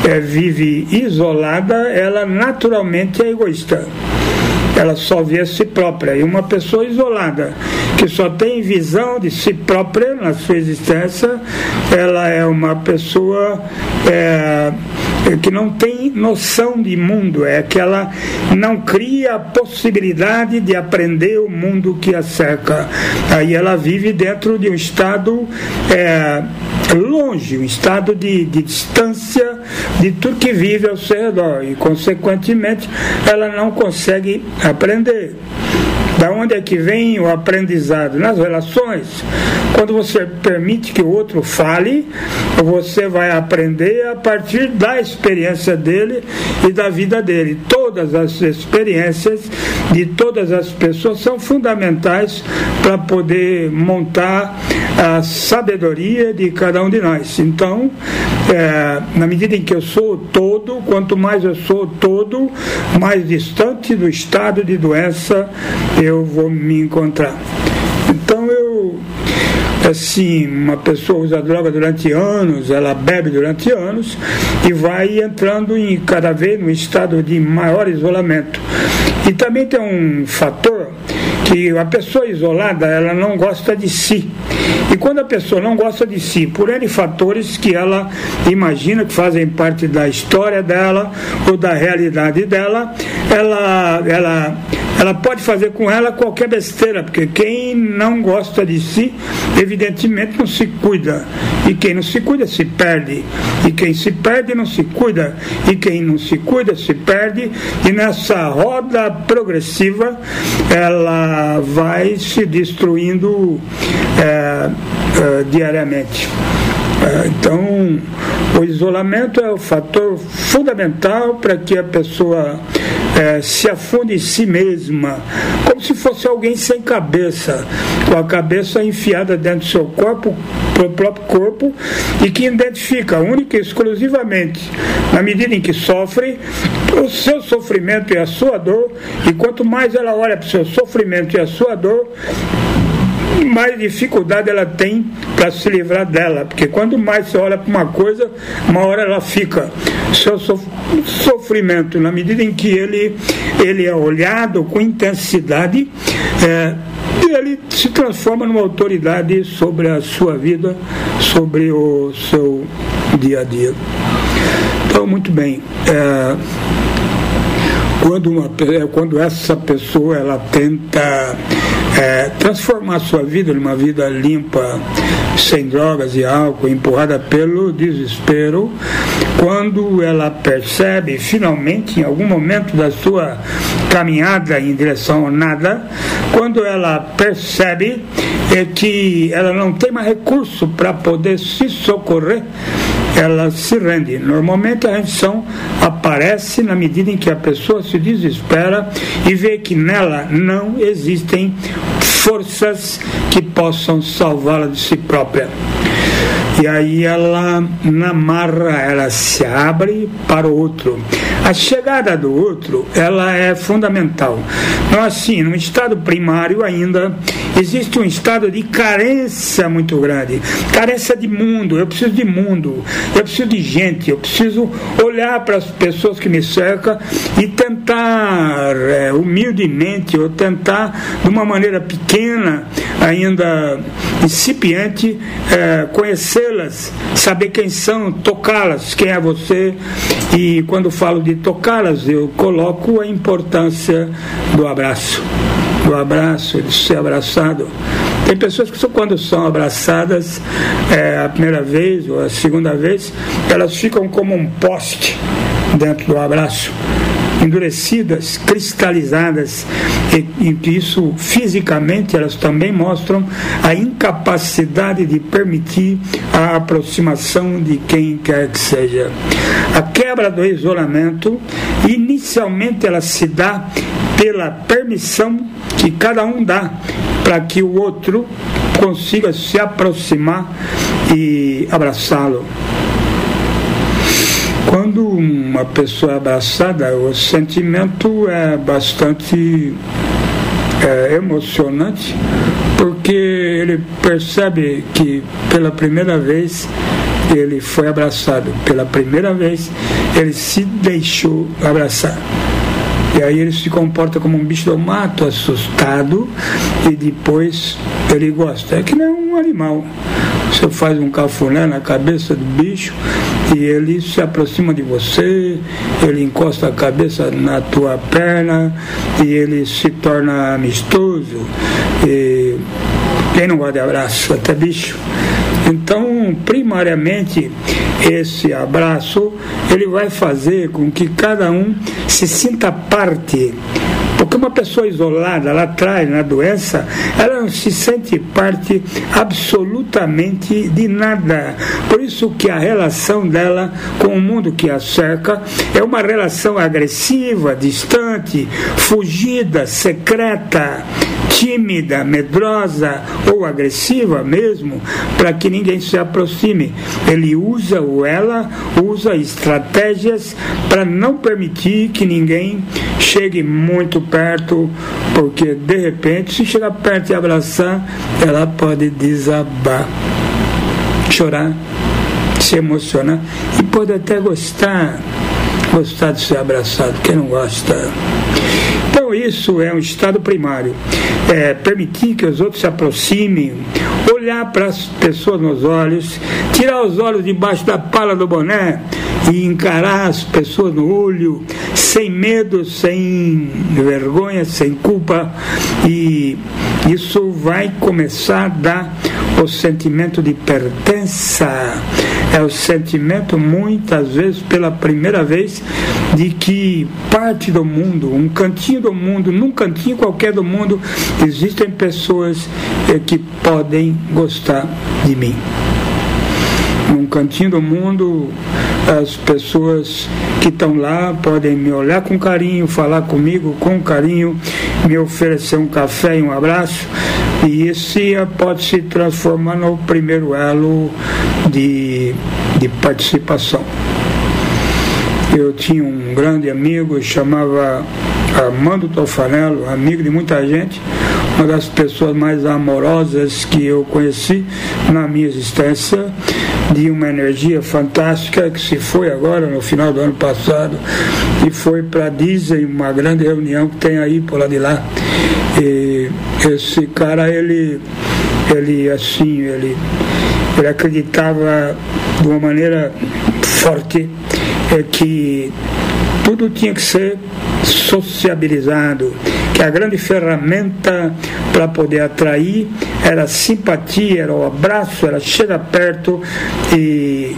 é, vive isolada, ela naturalmente é egoísta ela só vê a si própria. E uma pessoa isolada, que só tem visão de si própria na sua existência, ela é uma pessoa é, que não tem noção de mundo, é que ela não cria a possibilidade de aprender o mundo que a cerca. Aí ela vive dentro de um estado é, longe, um estado de, de distância de tudo que vive ao seu redor e, consequentemente, ela não consegue aprender. Da onde é que vem o aprendizado? Nas relações. Quando você permite que o outro fale, você vai aprender a partir da experiência dele e da vida dele. Todas as experiências de todas as pessoas são fundamentais para poder montar a sabedoria de cada um de nós. Então, é, na medida em que eu sou todo, quanto mais eu sou todo, mais distante do estado de doença eu vou me encontrar. Então eu assim, uma pessoa usa droga durante anos, ela bebe durante anos e vai entrando em cada vez num estado de maior isolamento. E também tem um fator que a pessoa isolada, ela não gosta de si. E quando a pessoa não gosta de si, por N fatores que ela imagina que fazem parte da história dela ou da realidade dela, ela, ela, ela pode fazer com ela qualquer besteira, porque quem não gosta de si, evidentemente não se cuida. E quem não se cuida se perde. E quem se perde não se cuida. E quem não se cuida se perde. E nessa roda progressiva, ela vai se destruindo. É, uh, diariamente. Uh, então, o isolamento é o fator fundamental para que a pessoa é, se afunde em si mesma, como se fosse alguém sem cabeça, com a cabeça enfiada dentro do seu corpo, do próprio corpo, e que identifica única e exclusivamente, na medida em que sofre, o seu sofrimento e a sua dor, e quanto mais ela olha para o seu sofrimento e a sua dor, mais dificuldade ela tem para se livrar dela, porque quando mais você olha para uma coisa, uma hora ela fica. Seu sofrimento, na medida em que ele, ele é olhado com intensidade, é, ele se transforma numa autoridade sobre a sua vida, sobre o seu dia a dia. Então, muito bem. É, quando, uma, é, quando essa pessoa ela tenta é, transformar sua vida numa vida limpa, sem drogas e álcool, empurrada pelo desespero, quando ela percebe finalmente, em algum momento da sua caminhada em direção ao nada, quando ela percebe é que ela não tem mais recurso para poder se socorrer, ela se rende. Normalmente a rendição aparece na medida em que a pessoa se desespera e vê que nela não existem forças que possam salvá-la de si própria. E aí ela, na marra, ela se abre para o outro. A chegada do outro, ela é fundamental. Então, assim, no estado primário ainda existe um estado de carência muito grande. Carência de mundo, eu preciso de mundo, eu preciso de gente, eu preciso olhar para as pessoas que me cercam e tentar, é, humildemente, ou tentar, de uma maneira pequena, ainda incipiente, é, conhecê-las, saber quem são, tocá-las, quem é você. E quando falo de tocá-las, eu coloco a importância do abraço. Do abraço, de ser abraçado. Tem pessoas que quando são abraçadas é, a primeira vez ou a segunda vez, elas ficam como um poste dentro do abraço endurecidas, cristalizadas, e, que isso fisicamente elas também mostram a incapacidade de permitir a aproximação de quem quer que seja. A quebra do isolamento, inicialmente ela se dá pela permissão que cada um dá para que o outro consiga se aproximar e abraçá-lo. Quando uma pessoa é abraçada, o sentimento é bastante é, emocionante, porque ele percebe que pela primeira vez ele foi abraçado, pela primeira vez ele se deixou abraçar. E aí ele se comporta como um bicho do mato, assustado, e depois ele gosta. É que nem um animal. Você faz um cafuné na cabeça do bicho e ele se aproxima de você, ele encosta a cabeça na tua perna e ele se torna amistoso. E quem não gosta de abraço? Até bicho. Então, primariamente, esse abraço ele vai fazer com que cada um se sinta parte porque uma pessoa isolada lá atrás, na doença, ela não se sente parte absolutamente de nada. Por isso que a relação dela com o mundo que a cerca é uma relação agressiva, distante, fugida, secreta, tímida, medrosa ou agressiva mesmo, para que ninguém se aproxime. Ele usa ou ela usa estratégias para não permitir que ninguém chegue muito perto, porque de repente, se chegar perto e abraçar, ela pode desabar, chorar, se emocionar e pode até gostar, gostar de ser abraçado. Quem não gosta? Então, isso é um estado primário. É permitir que os outros se aproximem, olhar para as pessoas nos olhos, tirar os olhos debaixo da pala do boné e encarar as pessoas no olho, sem medo, sem vergonha, sem culpa, e isso vai começar a dar o sentimento de pertença. É o sentimento, muitas vezes, pela primeira vez, de que parte do mundo, um cantinho do mundo, num cantinho qualquer do mundo, existem pessoas eh, que podem gostar de mim. Num cantinho do mundo, as pessoas que estão lá podem me olhar com carinho, falar comigo com carinho, me oferecer um café e um abraço, e esse pode se transformar no primeiro elo de, de participação. Eu tinha um grande amigo, chamava Armando Tofanello, amigo de muita gente, uma das pessoas mais amorosas que eu conheci na minha existência, de uma energia fantástica que se foi agora no final do ano passado e foi para Disney, uma grande reunião que tem aí por lá de lá. E esse cara, ele, ele assim, ele, ele acreditava de uma maneira forte é que tudo tinha que ser sociabilizado, que a grande ferramenta para poder atrair era a simpatia, era o abraço, era chegar perto e,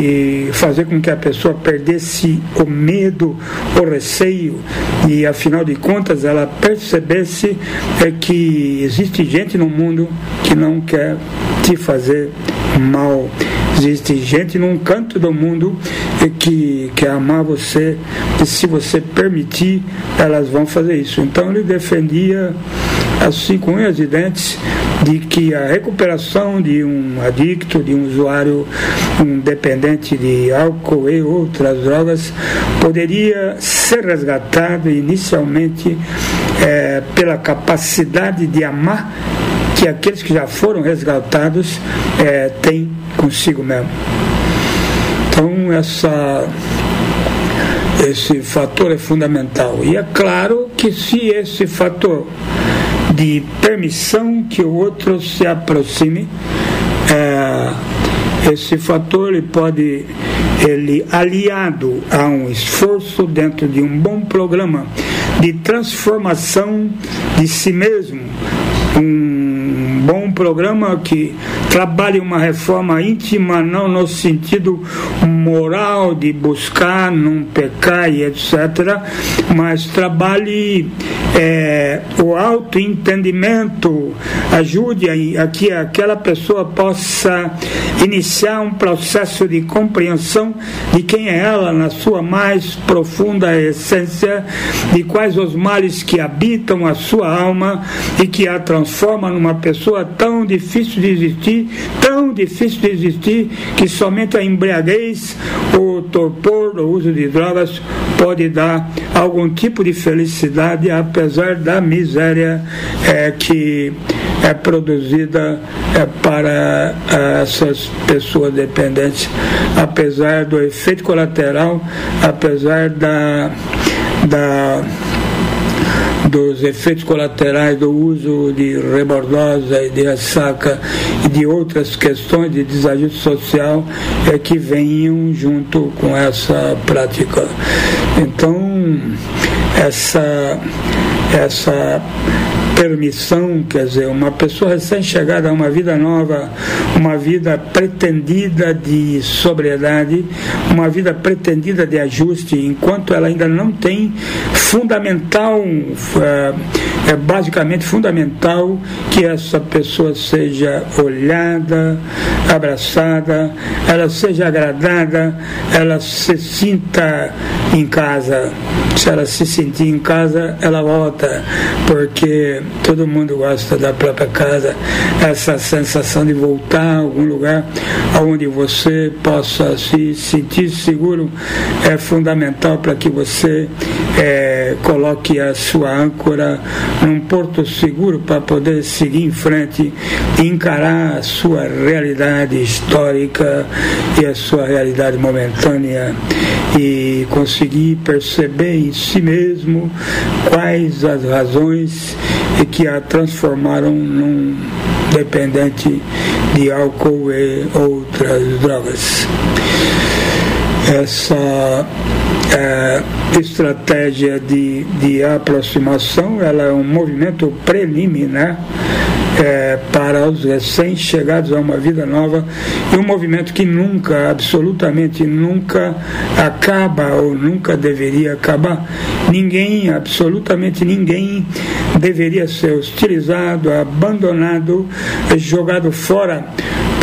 e fazer com que a pessoa perdesse o medo, o receio. E afinal de contas ela percebesse é que existe gente no mundo que não quer te fazer mal. Existe gente num canto do mundo que quer amar você e se você permitir, elas vão fazer isso. Então ele defendia assim com unhas e dentes de que a recuperação de um adicto, de um usuário, um dependente de álcool e outras drogas, poderia ser resgatado inicialmente é, pela capacidade de amar que aqueles que já foram resgatados é, têm consigo mesmo. Então, essa esse fator é fundamental. E é claro que se esse fator de permissão que o outro se aproxime, é, esse fator ele pode, ele aliado a um esforço dentro de um bom programa de transformação de si mesmo, um programa que trabalhe uma reforma íntima, não no sentido moral de buscar não pecar e etc., mas trabalhe é, o autoentendimento, ajude a que aquela pessoa possa iniciar um processo de compreensão de quem é ela na sua mais profunda essência, de quais os males que habitam a sua alma e que a transforma numa pessoa tão difícil de existir, tão difícil de existir, que somente a embriaguez, o torpor, o uso de drogas pode dar algum tipo de felicidade, apesar da miséria é, que é produzida é, para é, essas pessoas dependentes, apesar do efeito colateral, apesar da, da dos efeitos colaterais do uso de rebordosa e de ressaca e de outras questões de desajuste social é que venham junto com essa prática. Então, essa, essa permissão, quer dizer, uma pessoa recém-chegada a uma vida nova, uma vida pretendida de sobriedade, uma vida pretendida de ajuste, enquanto ela ainda não tem fundamental, é, é basicamente fundamental que essa pessoa seja olhada, abraçada, ela seja agradada, ela se sinta em casa. Se ela se sentir em casa, ela volta, porque todo mundo gosta da própria casa, essa sensação de voltar a algum lugar onde você possa se sentir seguro é fundamental para que você é, coloque a sua âncora num porto seguro para poder seguir em frente e encarar a sua realidade histórica e a sua realidade momentânea e conseguir perceber em si mesmo quais as razões que a transformaram num dependente de álcool e outras drogas. Essa é, estratégia de, de aproximação ela é um movimento preliminar é, para os recém-chegados a uma vida nova e um movimento que nunca, absolutamente nunca acaba ou nunca deveria acabar. Ninguém, absolutamente ninguém, deveria ser hostilizado, abandonado, jogado fora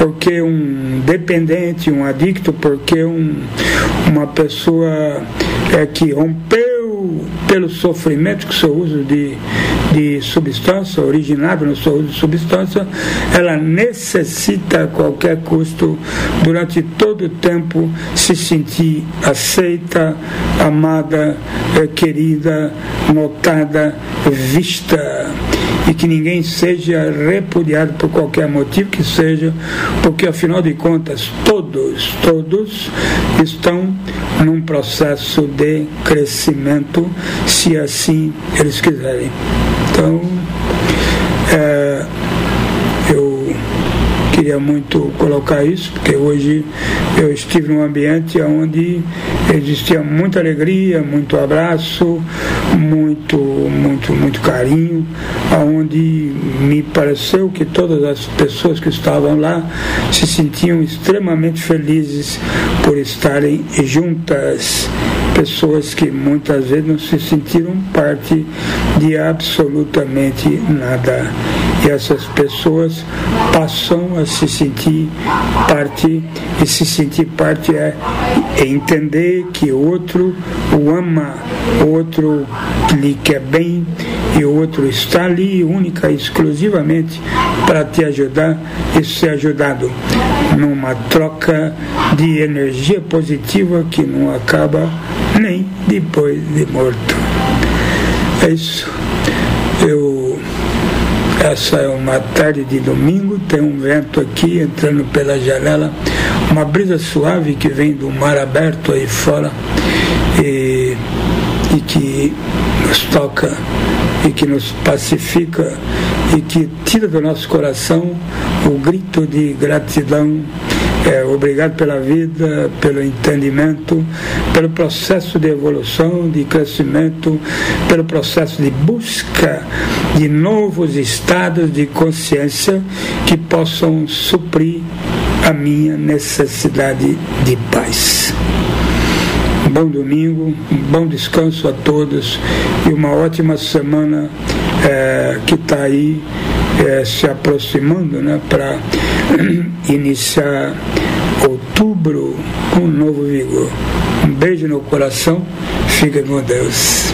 porque um dependente, um adicto, porque um, uma pessoa é, que rompeu pelo sofrimento que o seu uso de, de substância, originado no seu uso de substância, ela necessita a qualquer custo, durante todo o tempo, se sentir aceita, amada, eh, querida, notada, vista e que ninguém seja repudiado por qualquer motivo que seja, porque afinal de contas todos, todos estão num processo de crescimento, se assim eles quiserem. Então, é, eu queria muito colocar isso, porque hoje eu estive num ambiente onde existia muita alegria, muito abraço, muito, muito, muito carinho, onde me pareceu que todas as pessoas que estavam lá se sentiam extremamente felizes por estarem juntas pessoas que muitas vezes não se sentiram parte de absolutamente nada. E essas pessoas passam a se sentir parte, e se sentir parte é entender que o outro o ama, o outro lhe quer bem e o outro está ali única e exclusivamente para te ajudar e ser ajudado numa troca de energia positiva que não acaba nem depois de morto. É isso. Eu essa é uma tarde de domingo, tem um vento aqui entrando pela janela, uma brisa suave que vem do mar aberto aí fora e, e que nos toca e que nos pacifica e que tira do nosso coração o grito de gratidão. É, obrigado pela vida, pelo entendimento, pelo processo de evolução, de crescimento, pelo processo de busca de novos estados de consciência que possam suprir a minha necessidade de paz. Bom domingo, um bom descanso a todos e uma ótima semana é, que está aí é, se aproximando né, para iniciar outubro com um novo vigor. Um beijo no coração, fica com Deus.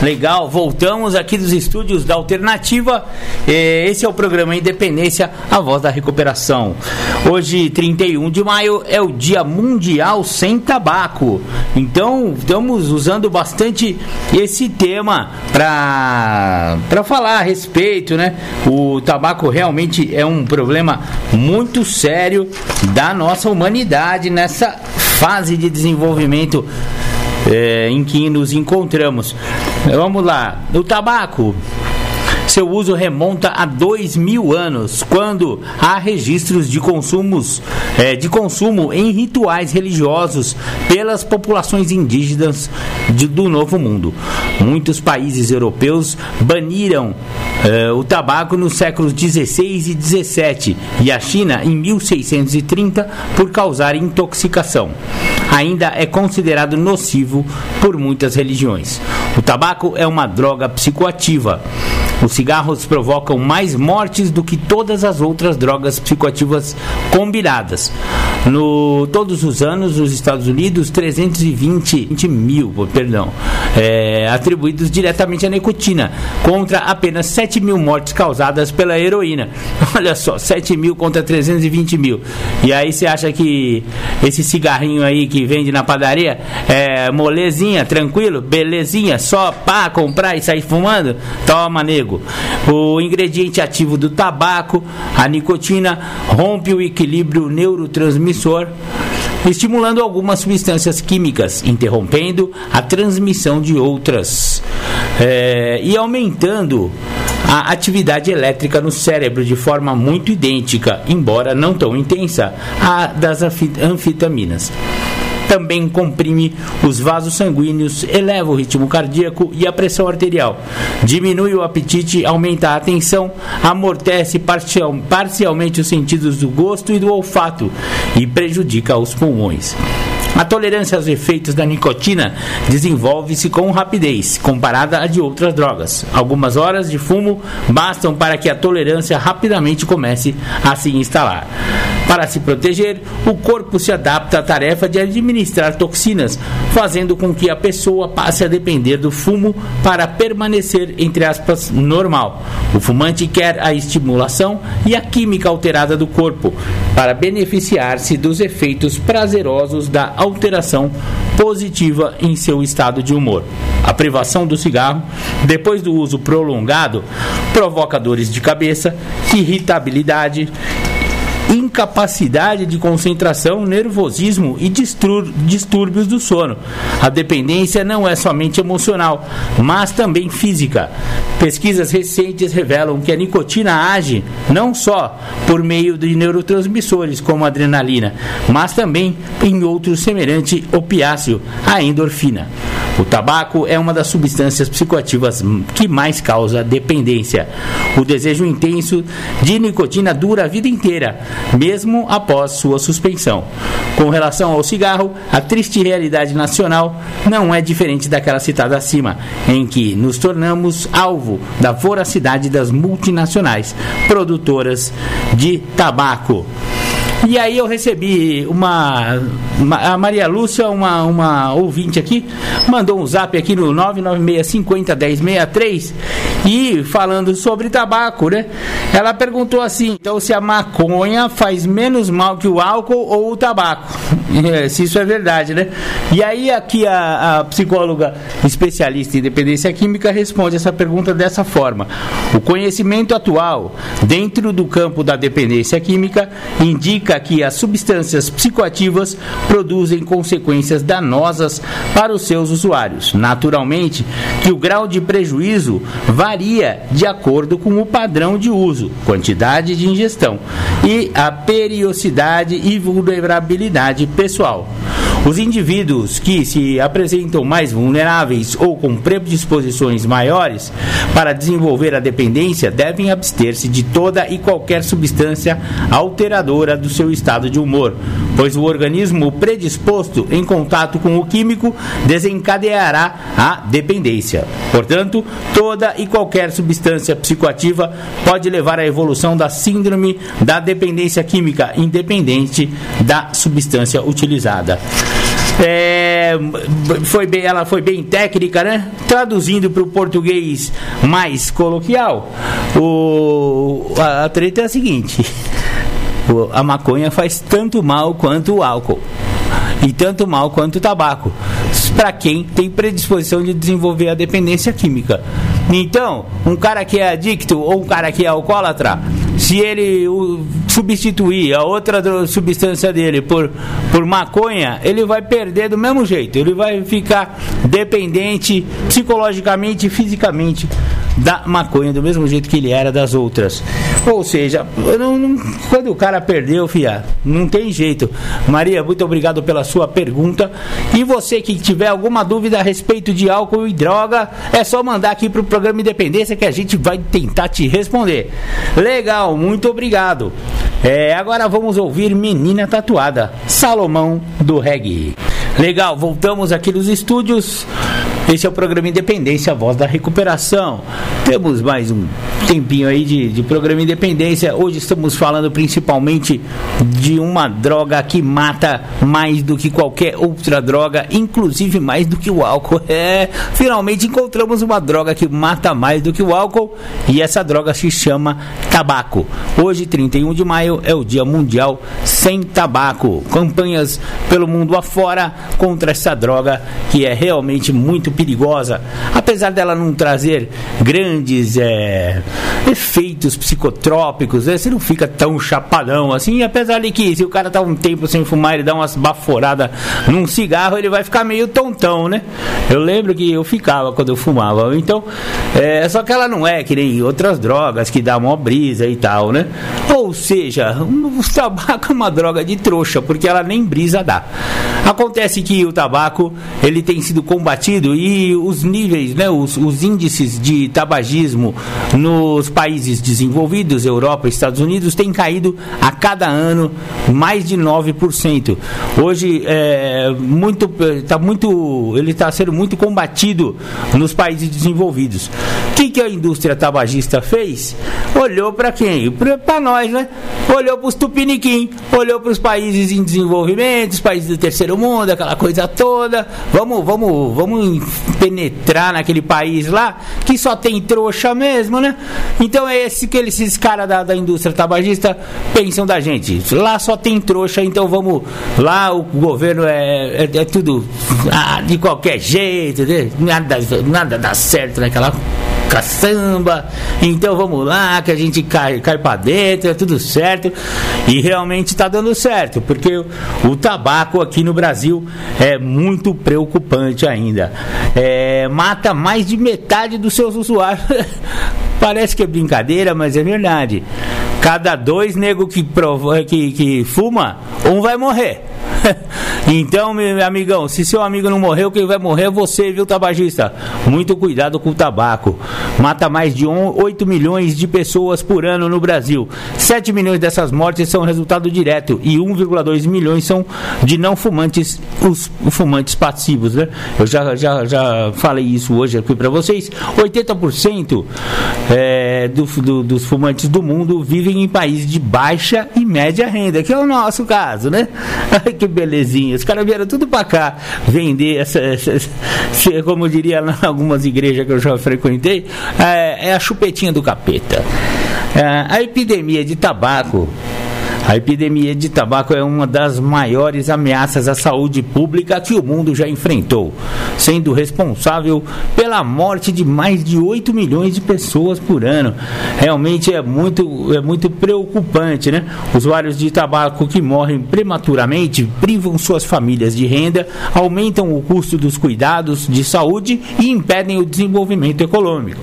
Legal, voltamos aqui dos estúdios da Alternativa. Esse é o programa Independência, a voz da recuperação. Hoje, 31 de maio, é o Dia Mundial Sem Tabaco. Então, estamos usando bastante esse tema para falar a respeito, né? O tabaco realmente é um problema muito sério da nossa humanidade nessa fase de desenvolvimento é, em que nos encontramos. Vamos lá. O tabaco. Seu uso remonta a dois mil anos, quando há registros de consumos é, de consumo em rituais religiosos pelas populações indígenas de, do Novo Mundo. Muitos países europeus baniram é, o tabaco nos séculos 16 e 17 e a China em 1630 por causar intoxicação. Ainda é considerado nocivo por muitas religiões. O tabaco é uma droga psicoativa. Os cigarros provocam mais mortes do que todas as outras drogas psicoativas combinadas. No todos os anos, nos Estados Unidos, 320 mil, perdão, é, atribuídos diretamente à nicotina, contra apenas 7 mil mortes causadas pela heroína. Olha só, 7 mil contra 320 mil. E aí você acha que esse cigarrinho aí que vende na padaria é molezinha, tranquilo, belezinha, só pá, comprar e sair fumando? Toma, nego. O ingrediente ativo do tabaco, a nicotina, rompe o equilíbrio neurotransmissor estimulando algumas substâncias químicas, interrompendo a transmissão de outras é, e aumentando a atividade elétrica no cérebro de forma muito idêntica, embora não tão intensa, à das anfetaminas também comprime os vasos sanguíneos, eleva o ritmo cardíaco e a pressão arterial, diminui o apetite, aumenta a tensão, amortece parcial, parcialmente os sentidos do gosto e do olfato e prejudica os pulmões. A tolerância aos efeitos da nicotina desenvolve-se com rapidez, comparada à de outras drogas. Algumas horas de fumo bastam para que a tolerância rapidamente comece a se instalar. Para se proteger, o corpo se adapta à tarefa de administrar toxinas, fazendo com que a pessoa passe a depender do fumo para permanecer, entre aspas, normal. O fumante quer a estimulação e a química alterada do corpo para beneficiar-se dos efeitos prazerosos da alteração positiva em seu estado de humor. A privação do cigarro, depois do uso prolongado, provoca dores de cabeça, irritabilidade, incapacidade de concentração, nervosismo e distúrbios do sono. A dependência não é somente emocional, mas também física. Pesquisas recentes revelam que a nicotina age não só por meio de neurotransmissores como a adrenalina, mas também em outro semelhante opiáceo, a endorfina. O tabaco é uma das substâncias psicoativas que mais causa dependência. O desejo intenso de nicotina dura a vida inteira, mesmo após sua suspensão. Com relação ao cigarro, a triste realidade nacional não é diferente daquela citada acima, em que nos tornamos alvo da voracidade das multinacionais produtoras de tabaco. E aí eu recebi uma, a Maria Lúcia, uma, uma ouvinte aqui, mandou um zap aqui no 996501063 e falando sobre tabaco, né? Ela perguntou assim, então se a maconha faz menos mal que o álcool ou o tabaco? É, se isso é verdade, né? E aí aqui a, a psicóloga especialista em dependência química responde essa pergunta dessa forma. O conhecimento atual dentro do campo da dependência química indica que as substâncias psicoativas produzem consequências danosas para os seus usuários. Naturalmente, que o grau de prejuízo varia de acordo com o padrão de uso, quantidade de ingestão e a periodicidade e vulnerabilidade pessoal. Os indivíduos que se apresentam mais vulneráveis ou com predisposições maiores para desenvolver a dependência devem abster-se de toda e qualquer substância alteradora do seu estado de humor, pois o organismo predisposto em contato com o químico desencadeará a dependência. Portanto, toda e qualquer substância psicoativa pode levar à evolução da síndrome da dependência química, independente da substância utilizada. É, foi bem, ela foi bem técnica, né? Traduzindo para o português mais coloquial, o, a, a treta é a seguinte: a maconha faz tanto mal quanto o álcool e tanto mal quanto o tabaco, para quem tem predisposição de desenvolver a dependência química. Então, um cara que é adicto ou um cara que é alcoólatra, se ele substituir a outra substância dele por, por maconha, ele vai perder do mesmo jeito. Ele vai ficar dependente psicologicamente e fisicamente da maconha, do mesmo jeito que ele era das outras. Ou seja, não, não, quando o cara perdeu, fia, não tem jeito. Maria, muito obrigado pela sua pergunta. E você que tiver alguma dúvida a respeito de álcool e droga, é só mandar aqui pro programa Independência que a gente vai tentar te responder. Legal, muito obrigado. É, agora vamos ouvir Menina Tatuada, Salomão do Reggae. Legal, voltamos aqui nos estúdios. Esse é o programa Independência, a voz da recuperação. Temos mais um tempinho aí de, de programa Independência. Hoje estamos falando principalmente de uma droga que mata mais do que qualquer outra droga, inclusive mais do que o álcool. É, finalmente encontramos uma droga que mata mais do que o álcool e essa droga se chama tabaco. Hoje, 31 de maio, é o Dia Mundial Sem Tabaco. Campanhas pelo mundo afora contra essa droga que é realmente muito perigosa, apesar dela não trazer grandes é, efeitos psicotrópicos, né? você não fica tão chapadão assim, apesar de que se o cara tá um tempo sem fumar, ele dá umas baforadas num cigarro, ele vai ficar meio tontão, né? Eu lembro que eu ficava quando eu fumava, então, é, só que ela não é que nem outras drogas que dá uma brisa e tal, né? Ou seja, o tabaco é uma droga de trouxa, porque ela nem brisa dá. Acontece que o tabaco ele tem sido combatido e os níveis, né, os, os índices de tabagismo nos países desenvolvidos, Europa e Estados Unidos, têm caído a cada ano mais de 9%. Hoje é muito tá muito ele está sendo muito combatido nos países desenvolvidos. Que, que a indústria tabagista fez? Olhou para quem? Para nós, né? Olhou para os tupiniquim, olhou para os países em desenvolvimento, os países do terceiro mundo, aquela coisa toda. Vamos, vamos, vamos penetrar naquele país lá que só tem trouxa mesmo, né? Então é esse que esses caras da, da indústria tabagista pensam da gente. Lá só tem trouxa, então vamos. Lá o governo é, é, é tudo ah, de qualquer jeito, né? nada, nada dá certo naquela caçamba, então vamos lá, que a gente cai, cai para dentro, é tudo certo. E realmente está dando certo, porque o, o, tabaco aqui no Brasil é muito preocupante ainda. É, mata mais de metade dos seus usuários. Parece que é brincadeira, mas é verdade. Cada dois nego que, prova, que, que fuma, um vai morrer. então, meu amigão, se seu amigo não morreu, quem vai morrer é você, viu, tabagista? Muito cuidado com o tabaco. Mata mais de 8 milhões de pessoas por ano no Brasil. 7 milhões dessas mortes são resultado direto e 1,2 milhões são de não fumantes, os fumantes passivos, né? Eu já, já, já falei isso hoje aqui para vocês. 80% é, do, do, dos fumantes do mundo vivem em países de baixa e média renda, que é o nosso caso, né? Ai, que belezinha. Os caras vieram tudo para cá vender essa, essa, essa, como diria em algumas igrejas que eu já frequentei, é, é a chupetinha do capeta. É, a epidemia de tabaco a epidemia de tabaco é uma das maiores ameaças à saúde pública que o mundo já enfrentou, sendo responsável pela morte de mais de 8 milhões de pessoas por ano. Realmente é muito, é muito preocupante, né? Usuários de tabaco que morrem prematuramente privam suas famílias de renda, aumentam o custo dos cuidados de saúde e impedem o desenvolvimento econômico.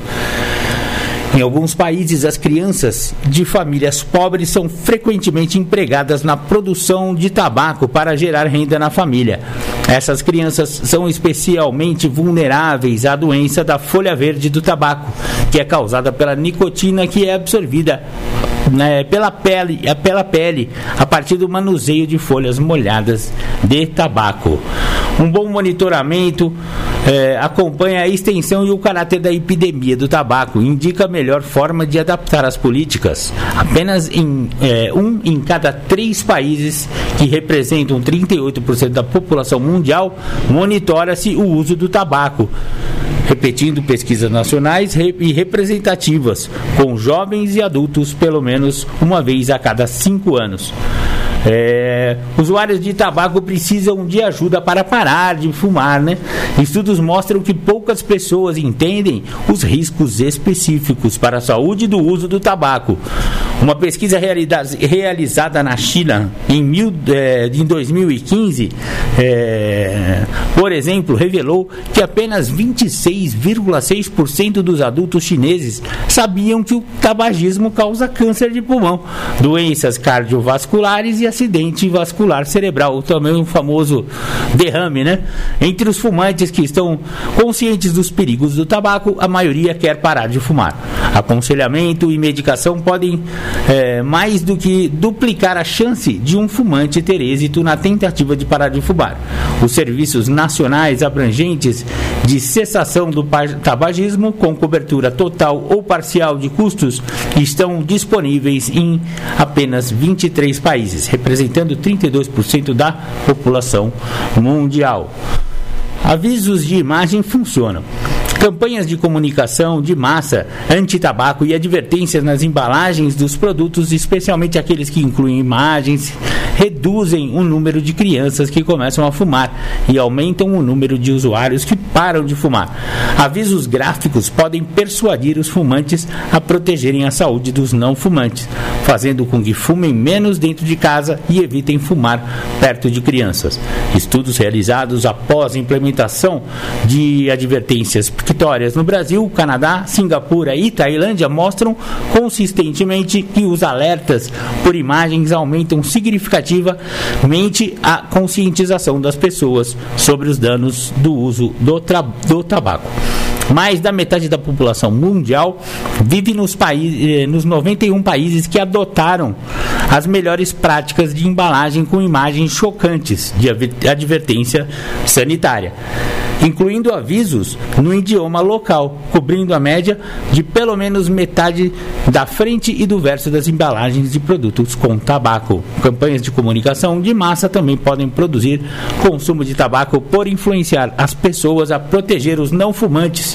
Em alguns países, as crianças de famílias pobres são frequentemente empregadas na produção de tabaco para gerar renda na família. Essas crianças são especialmente vulneráveis à doença da folha verde do tabaco, que é causada pela nicotina que é absorvida né, pela pele, pela pele a partir do manuseio de folhas molhadas de tabaco. Um bom monitoramento é, acompanha a extensão e o caráter da epidemia do tabaco, indica a melhor forma de adaptar as políticas. Apenas em é, um em cada três países que representam 38% da população mundial monitora-se o uso do tabaco repetindo pesquisas nacionais e representativas, com jovens e adultos pelo menos uma vez a cada cinco anos. É, usuários de tabaco precisam de ajuda para parar de fumar, né? Estudos mostram que poucas pessoas entendem os riscos específicos para a saúde do uso do tabaco. Uma pesquisa realizada na China em, mil, é, em 2015, é, por exemplo, revelou que apenas 26,6% dos adultos chineses sabiam que o tabagismo causa câncer de pulmão, doenças cardiovasculares e acidente vascular cerebral, também o famoso derrame, né? Entre os fumantes que estão conscientes dos perigos do tabaco, a maioria quer parar de fumar. Aconselhamento e medicação podem é, mais do que duplicar a chance de um fumante ter êxito na tentativa de parar de fumar. Os serviços nacionais abrangentes de cessação do tabagismo, com cobertura total ou parcial de custos, estão disponíveis em apenas 23 países, representando 32% da população mundial. Avisos de imagem funcionam. Campanhas de comunicação de massa, anti-tabaco e advertências nas embalagens dos produtos, especialmente aqueles que incluem imagens, reduzem o número de crianças que começam a fumar e aumentam o número de usuários que param de fumar. Avisos gráficos podem persuadir os fumantes a protegerem a saúde dos não fumantes, fazendo com que fumem menos dentro de casa e evitem fumar perto de crianças. Estudos realizados após a implementação de advertências vitórias no Brasil, Canadá, Singapura e Tailândia mostram consistentemente que os alertas por imagens aumentam significativamente a conscientização das pessoas sobre os danos do uso do, do tabaco. Mais da metade da população mundial vive nos, países, eh, nos 91 países que adotaram as melhores práticas de embalagem com imagens chocantes de advertência sanitária incluindo avisos no idioma local, cobrindo a média de pelo menos metade da frente e do verso das embalagens de produtos com tabaco. Campanhas de comunicação de massa também podem produzir consumo de tabaco por influenciar as pessoas a proteger os não fumantes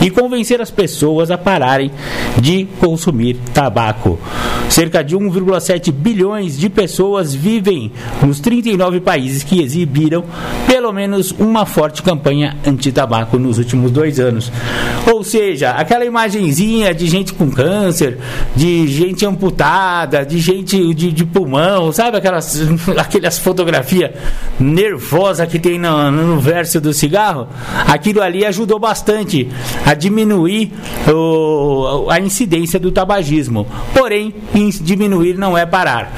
e convencer as pessoas a pararem de consumir tabaco. Cerca de 1,7 bilhões de pessoas vivem nos 39 países que exibiram pelo menos uma forte campanha anti-tabaco nos últimos dois anos. Ou seja, aquela imagenzinha de gente com câncer, de gente amputada, de gente de, de pulmão, sabe aquelas, aquelas fotografias nervosas que tem no, no verso do cigarro? Aquilo ali ajudou bastante a diminuir o, a incidência do tabagismo. Porém, diminuir não é parar.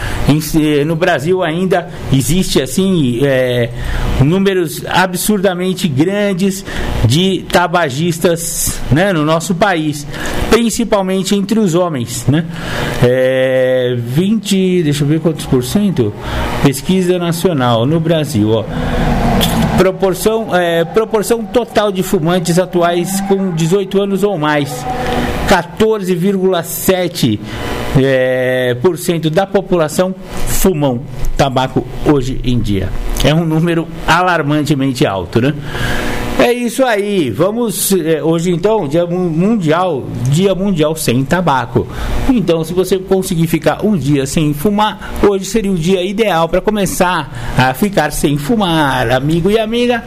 No Brasil ainda existe assim é, números absurdamente grandes de tabagistas né, no nosso país, principalmente entre os homens. Né? É, 20, deixa eu ver quantos por cento? Pesquisa nacional no Brasil. Ó. Proporção, é, proporção total de fumantes atuais com 18 anos ou mais. 14,7% é, por cento da população fumam tabaco hoje em dia. É um número alarmantemente alto, né? É isso aí. Vamos é, hoje então, dia mundial, dia mundial sem tabaco. Então, se você conseguir ficar um dia sem fumar, hoje seria o dia ideal para começar a ficar sem fumar, amigo e amiga.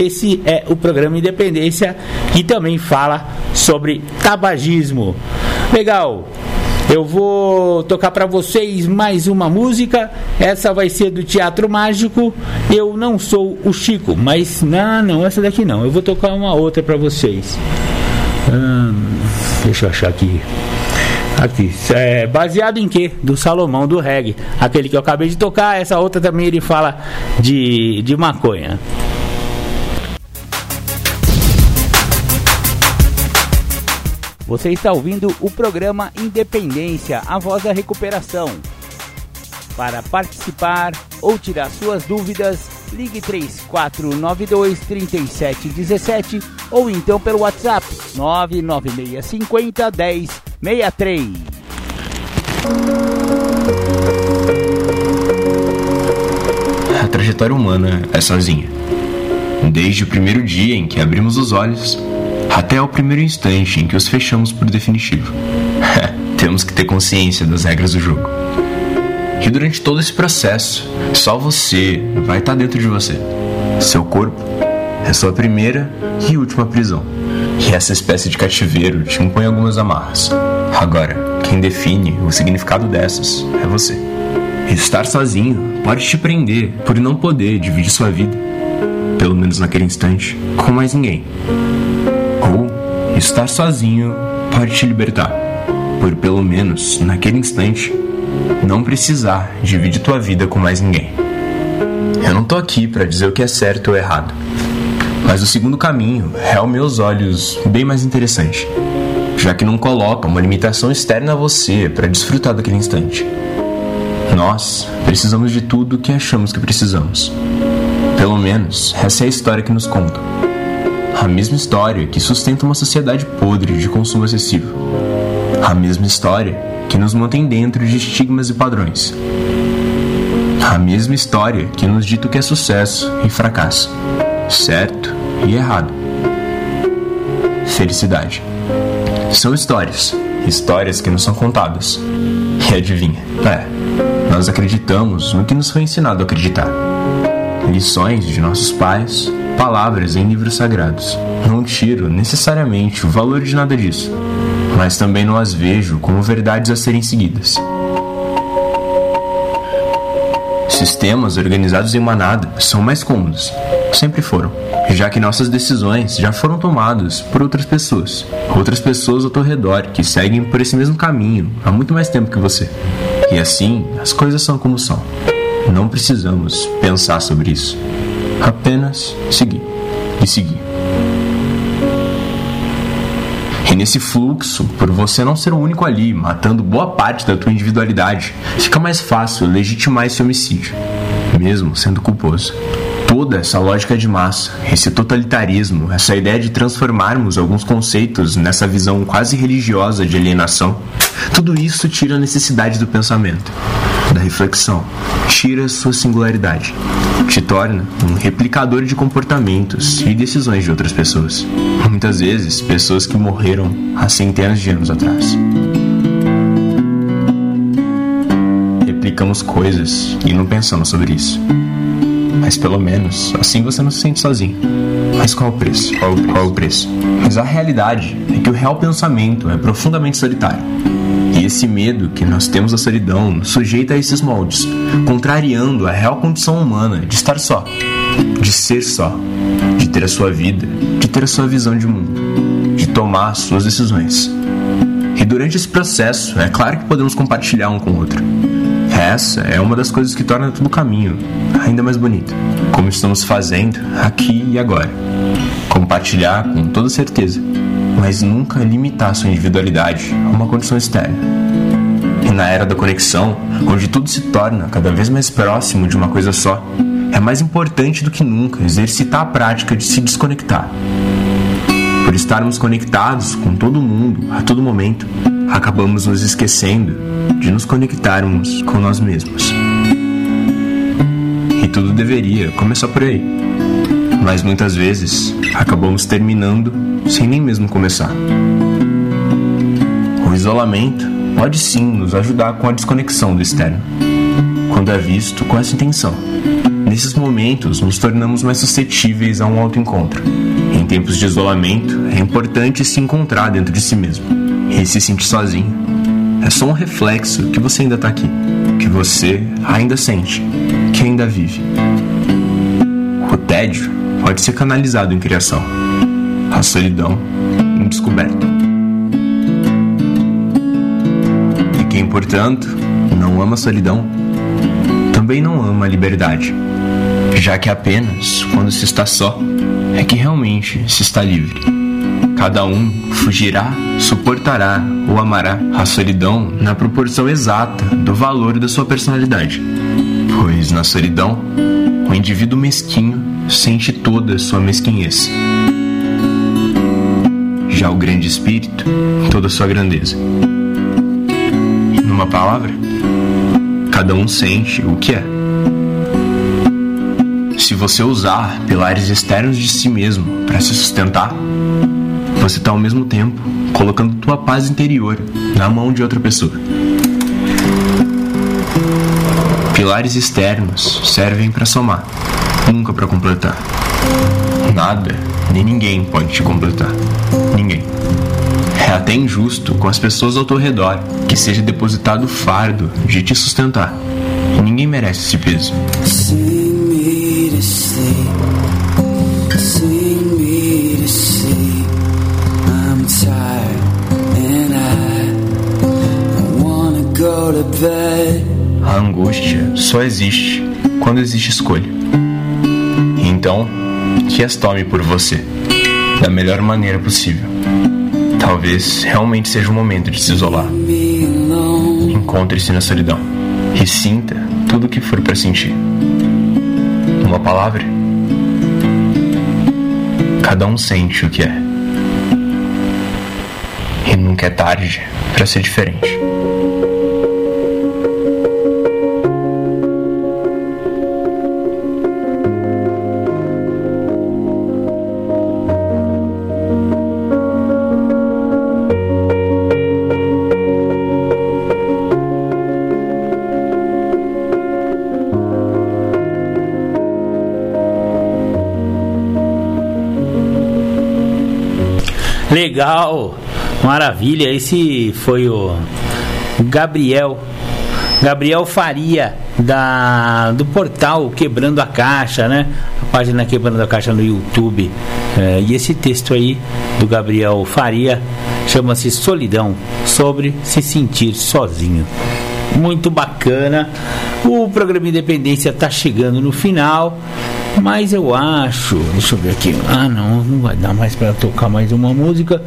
Esse é o programa Independência que também fala sobre tabagismo. Legal. Eu vou tocar para vocês mais uma música. Essa vai ser do Teatro Mágico. Eu não sou o Chico, mas não, não, essa daqui não. Eu vou tocar uma outra para vocês. Hum, deixa eu achar aqui. Aqui, é, baseado em que? Do Salomão do reggae. Aquele que eu acabei de tocar, essa outra também ele fala de, de maconha. Você está ouvindo o programa Independência, a voz da recuperação. Para participar ou tirar suas dúvidas, ligue 3492 3717 ou então pelo WhatsApp 99650 1063. A trajetória humana é sozinha. Desde o primeiro dia em que abrimos os olhos, até o primeiro instante em que os fechamos por definitivo. Temos que ter consciência das regras do jogo. E durante todo esse processo, só você vai estar dentro de você. Seu corpo é sua primeira e última prisão. E essa espécie de cativeiro te impõe algumas amarras. Agora, quem define o significado dessas é você. Estar sozinho pode te prender por não poder dividir sua vida, pelo menos naquele instante, com mais ninguém. Estar sozinho pode te libertar, por pelo menos naquele instante não precisar dividir tua vida com mais ninguém. Eu não tô aqui para dizer o que é certo ou errado, mas o segundo caminho é aos meus olhos bem mais interessante, já que não coloca uma limitação externa a você para desfrutar daquele instante. Nós precisamos de tudo o que achamos que precisamos. Pelo menos essa é a história que nos contam a mesma história que sustenta uma sociedade podre de consumo excessivo. A mesma história que nos mantém dentro de estigmas e padrões. A mesma história que nos dita o que é sucesso e fracasso, certo e errado. Felicidade. São histórias, histórias que nos são contadas. E adivinha? É, nós acreditamos no que nos foi ensinado a acreditar. Lições de nossos pais, palavras em livros sagrados. Não tiro necessariamente o valor de nada disso, mas também não as vejo como verdades a serem seguidas. Sistemas organizados em manada são mais cômodos, sempre foram, já que nossas decisões já foram tomadas por outras pessoas, outras pessoas ao teu redor que seguem por esse mesmo caminho há muito mais tempo que você. E assim, as coisas são como são. Não precisamos pensar sobre isso. Apenas seguir e seguir. E nesse fluxo, por você não ser o único ali, matando boa parte da tua individualidade, fica mais fácil legitimar esse homicídio, mesmo sendo culposo. Toda essa lógica de massa, esse totalitarismo, essa ideia de transformarmos alguns conceitos nessa visão quase religiosa de alienação, tudo isso tira a necessidade do pensamento. da reflexão, tira sua singularidade, te torna um replicador de comportamentos e decisões de outras pessoas. Muitas vezes, pessoas que morreram há centenas de anos atrás. Replicamos coisas e não pensamos sobre isso. Mas pelo menos assim você não se sente sozinho. Mas qual o preço? Qual? Qual o preço? Mas a realidade é que o real pensamento é profundamente solitário. E esse medo que nós temos da solidão sujeita a esses moldes, contrariando a real condição humana de estar só, de ser só, de ter a sua vida, de ter a sua visão de mundo, de tomar as suas decisões. E durante esse processo, é claro que podemos compartilhar um com o outro. Essa é uma das coisas que torna todo o caminho ainda mais bonito, como estamos fazendo aqui e agora. Compartilhar com toda certeza mas nunca limitar sua individualidade a uma condição externa. E na era da conexão, onde tudo se torna cada vez mais próximo de uma coisa só, é mais importante do que nunca exercitar a prática de se desconectar. Por estarmos conectados com todo mundo a todo momento, acabamos nos esquecendo de nos conectarmos com nós mesmos. E tudo deveria começar por aí. Mas muitas vezes acabamos terminando sem nem mesmo começar. O isolamento pode sim nos ajudar com a desconexão do externo, quando é visto com essa intenção. Nesses momentos, nos tornamos mais suscetíveis a um autoencontro. Em tempos de isolamento, é importante se encontrar dentro de si mesmo e se sentir sozinho. É só um reflexo que você ainda está aqui, que você ainda sente, que ainda vive. O tédio pode ser canalizado em criação a solidão descoberta. E quem, portanto, não ama a solidão, também não ama a liberdade, já que apenas quando se está só é que realmente se está livre. Cada um fugirá, suportará ou amará a solidão na proporção exata do valor da sua personalidade. Pois na solidão, o indivíduo mesquinho sente toda a sua mesquinhez já o grande espírito, toda a sua grandeza. Numa palavra, cada um sente o que é. Se você usar pilares externos de si mesmo para se sustentar, você está ao mesmo tempo colocando tua paz interior na mão de outra pessoa. Pilares externos servem para somar, nunca para completar. Nada nem ninguém pode te completar. Ninguém. É até injusto com as pessoas ao teu redor que seja depositado o fardo de te sustentar. Ninguém merece esse peso. A angústia só existe quando existe escolha. Então, que as tome por você, da melhor maneira possível. Talvez realmente seja o momento de se isolar. Encontre-se na solidão e sinta tudo o que for para sentir. Uma palavra, cada um sente o que é. E nunca é tarde para ser diferente. Legal, maravilha. Esse foi o Gabriel. Gabriel Faria, da, do portal Quebrando a Caixa, né? A página Quebrando a Caixa no YouTube. É, e esse texto aí do Gabriel Faria chama-se Solidão sobre se sentir sozinho. Muito bacana. O programa Independência está chegando no final. Mas eu acho, deixa eu ver aqui. Ah, não, não vai dar mais para tocar mais uma música.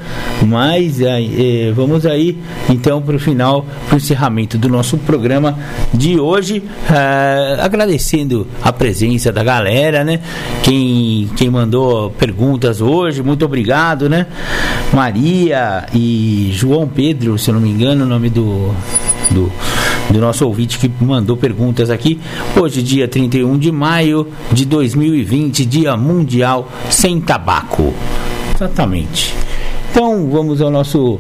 Mas é, vamos aí então para o final, para o encerramento do nosso programa de hoje. É, agradecendo a presença da galera, né? Quem, quem mandou perguntas hoje, muito obrigado, né? Maria e João Pedro, se eu não me engano, o nome do do, do nosso ouvinte que mandou perguntas aqui. Hoje, dia 31 de maio de 2020, Dia Mundial Sem Tabaco. Exatamente. Então vamos ao nosso,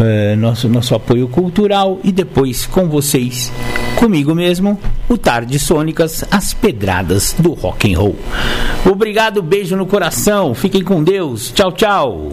eh, nosso, nosso apoio cultural e depois com vocês, comigo mesmo, o Tarde Sônicas, as pedradas do rock and roll. Obrigado, beijo no coração, fiquem com Deus, tchau, tchau.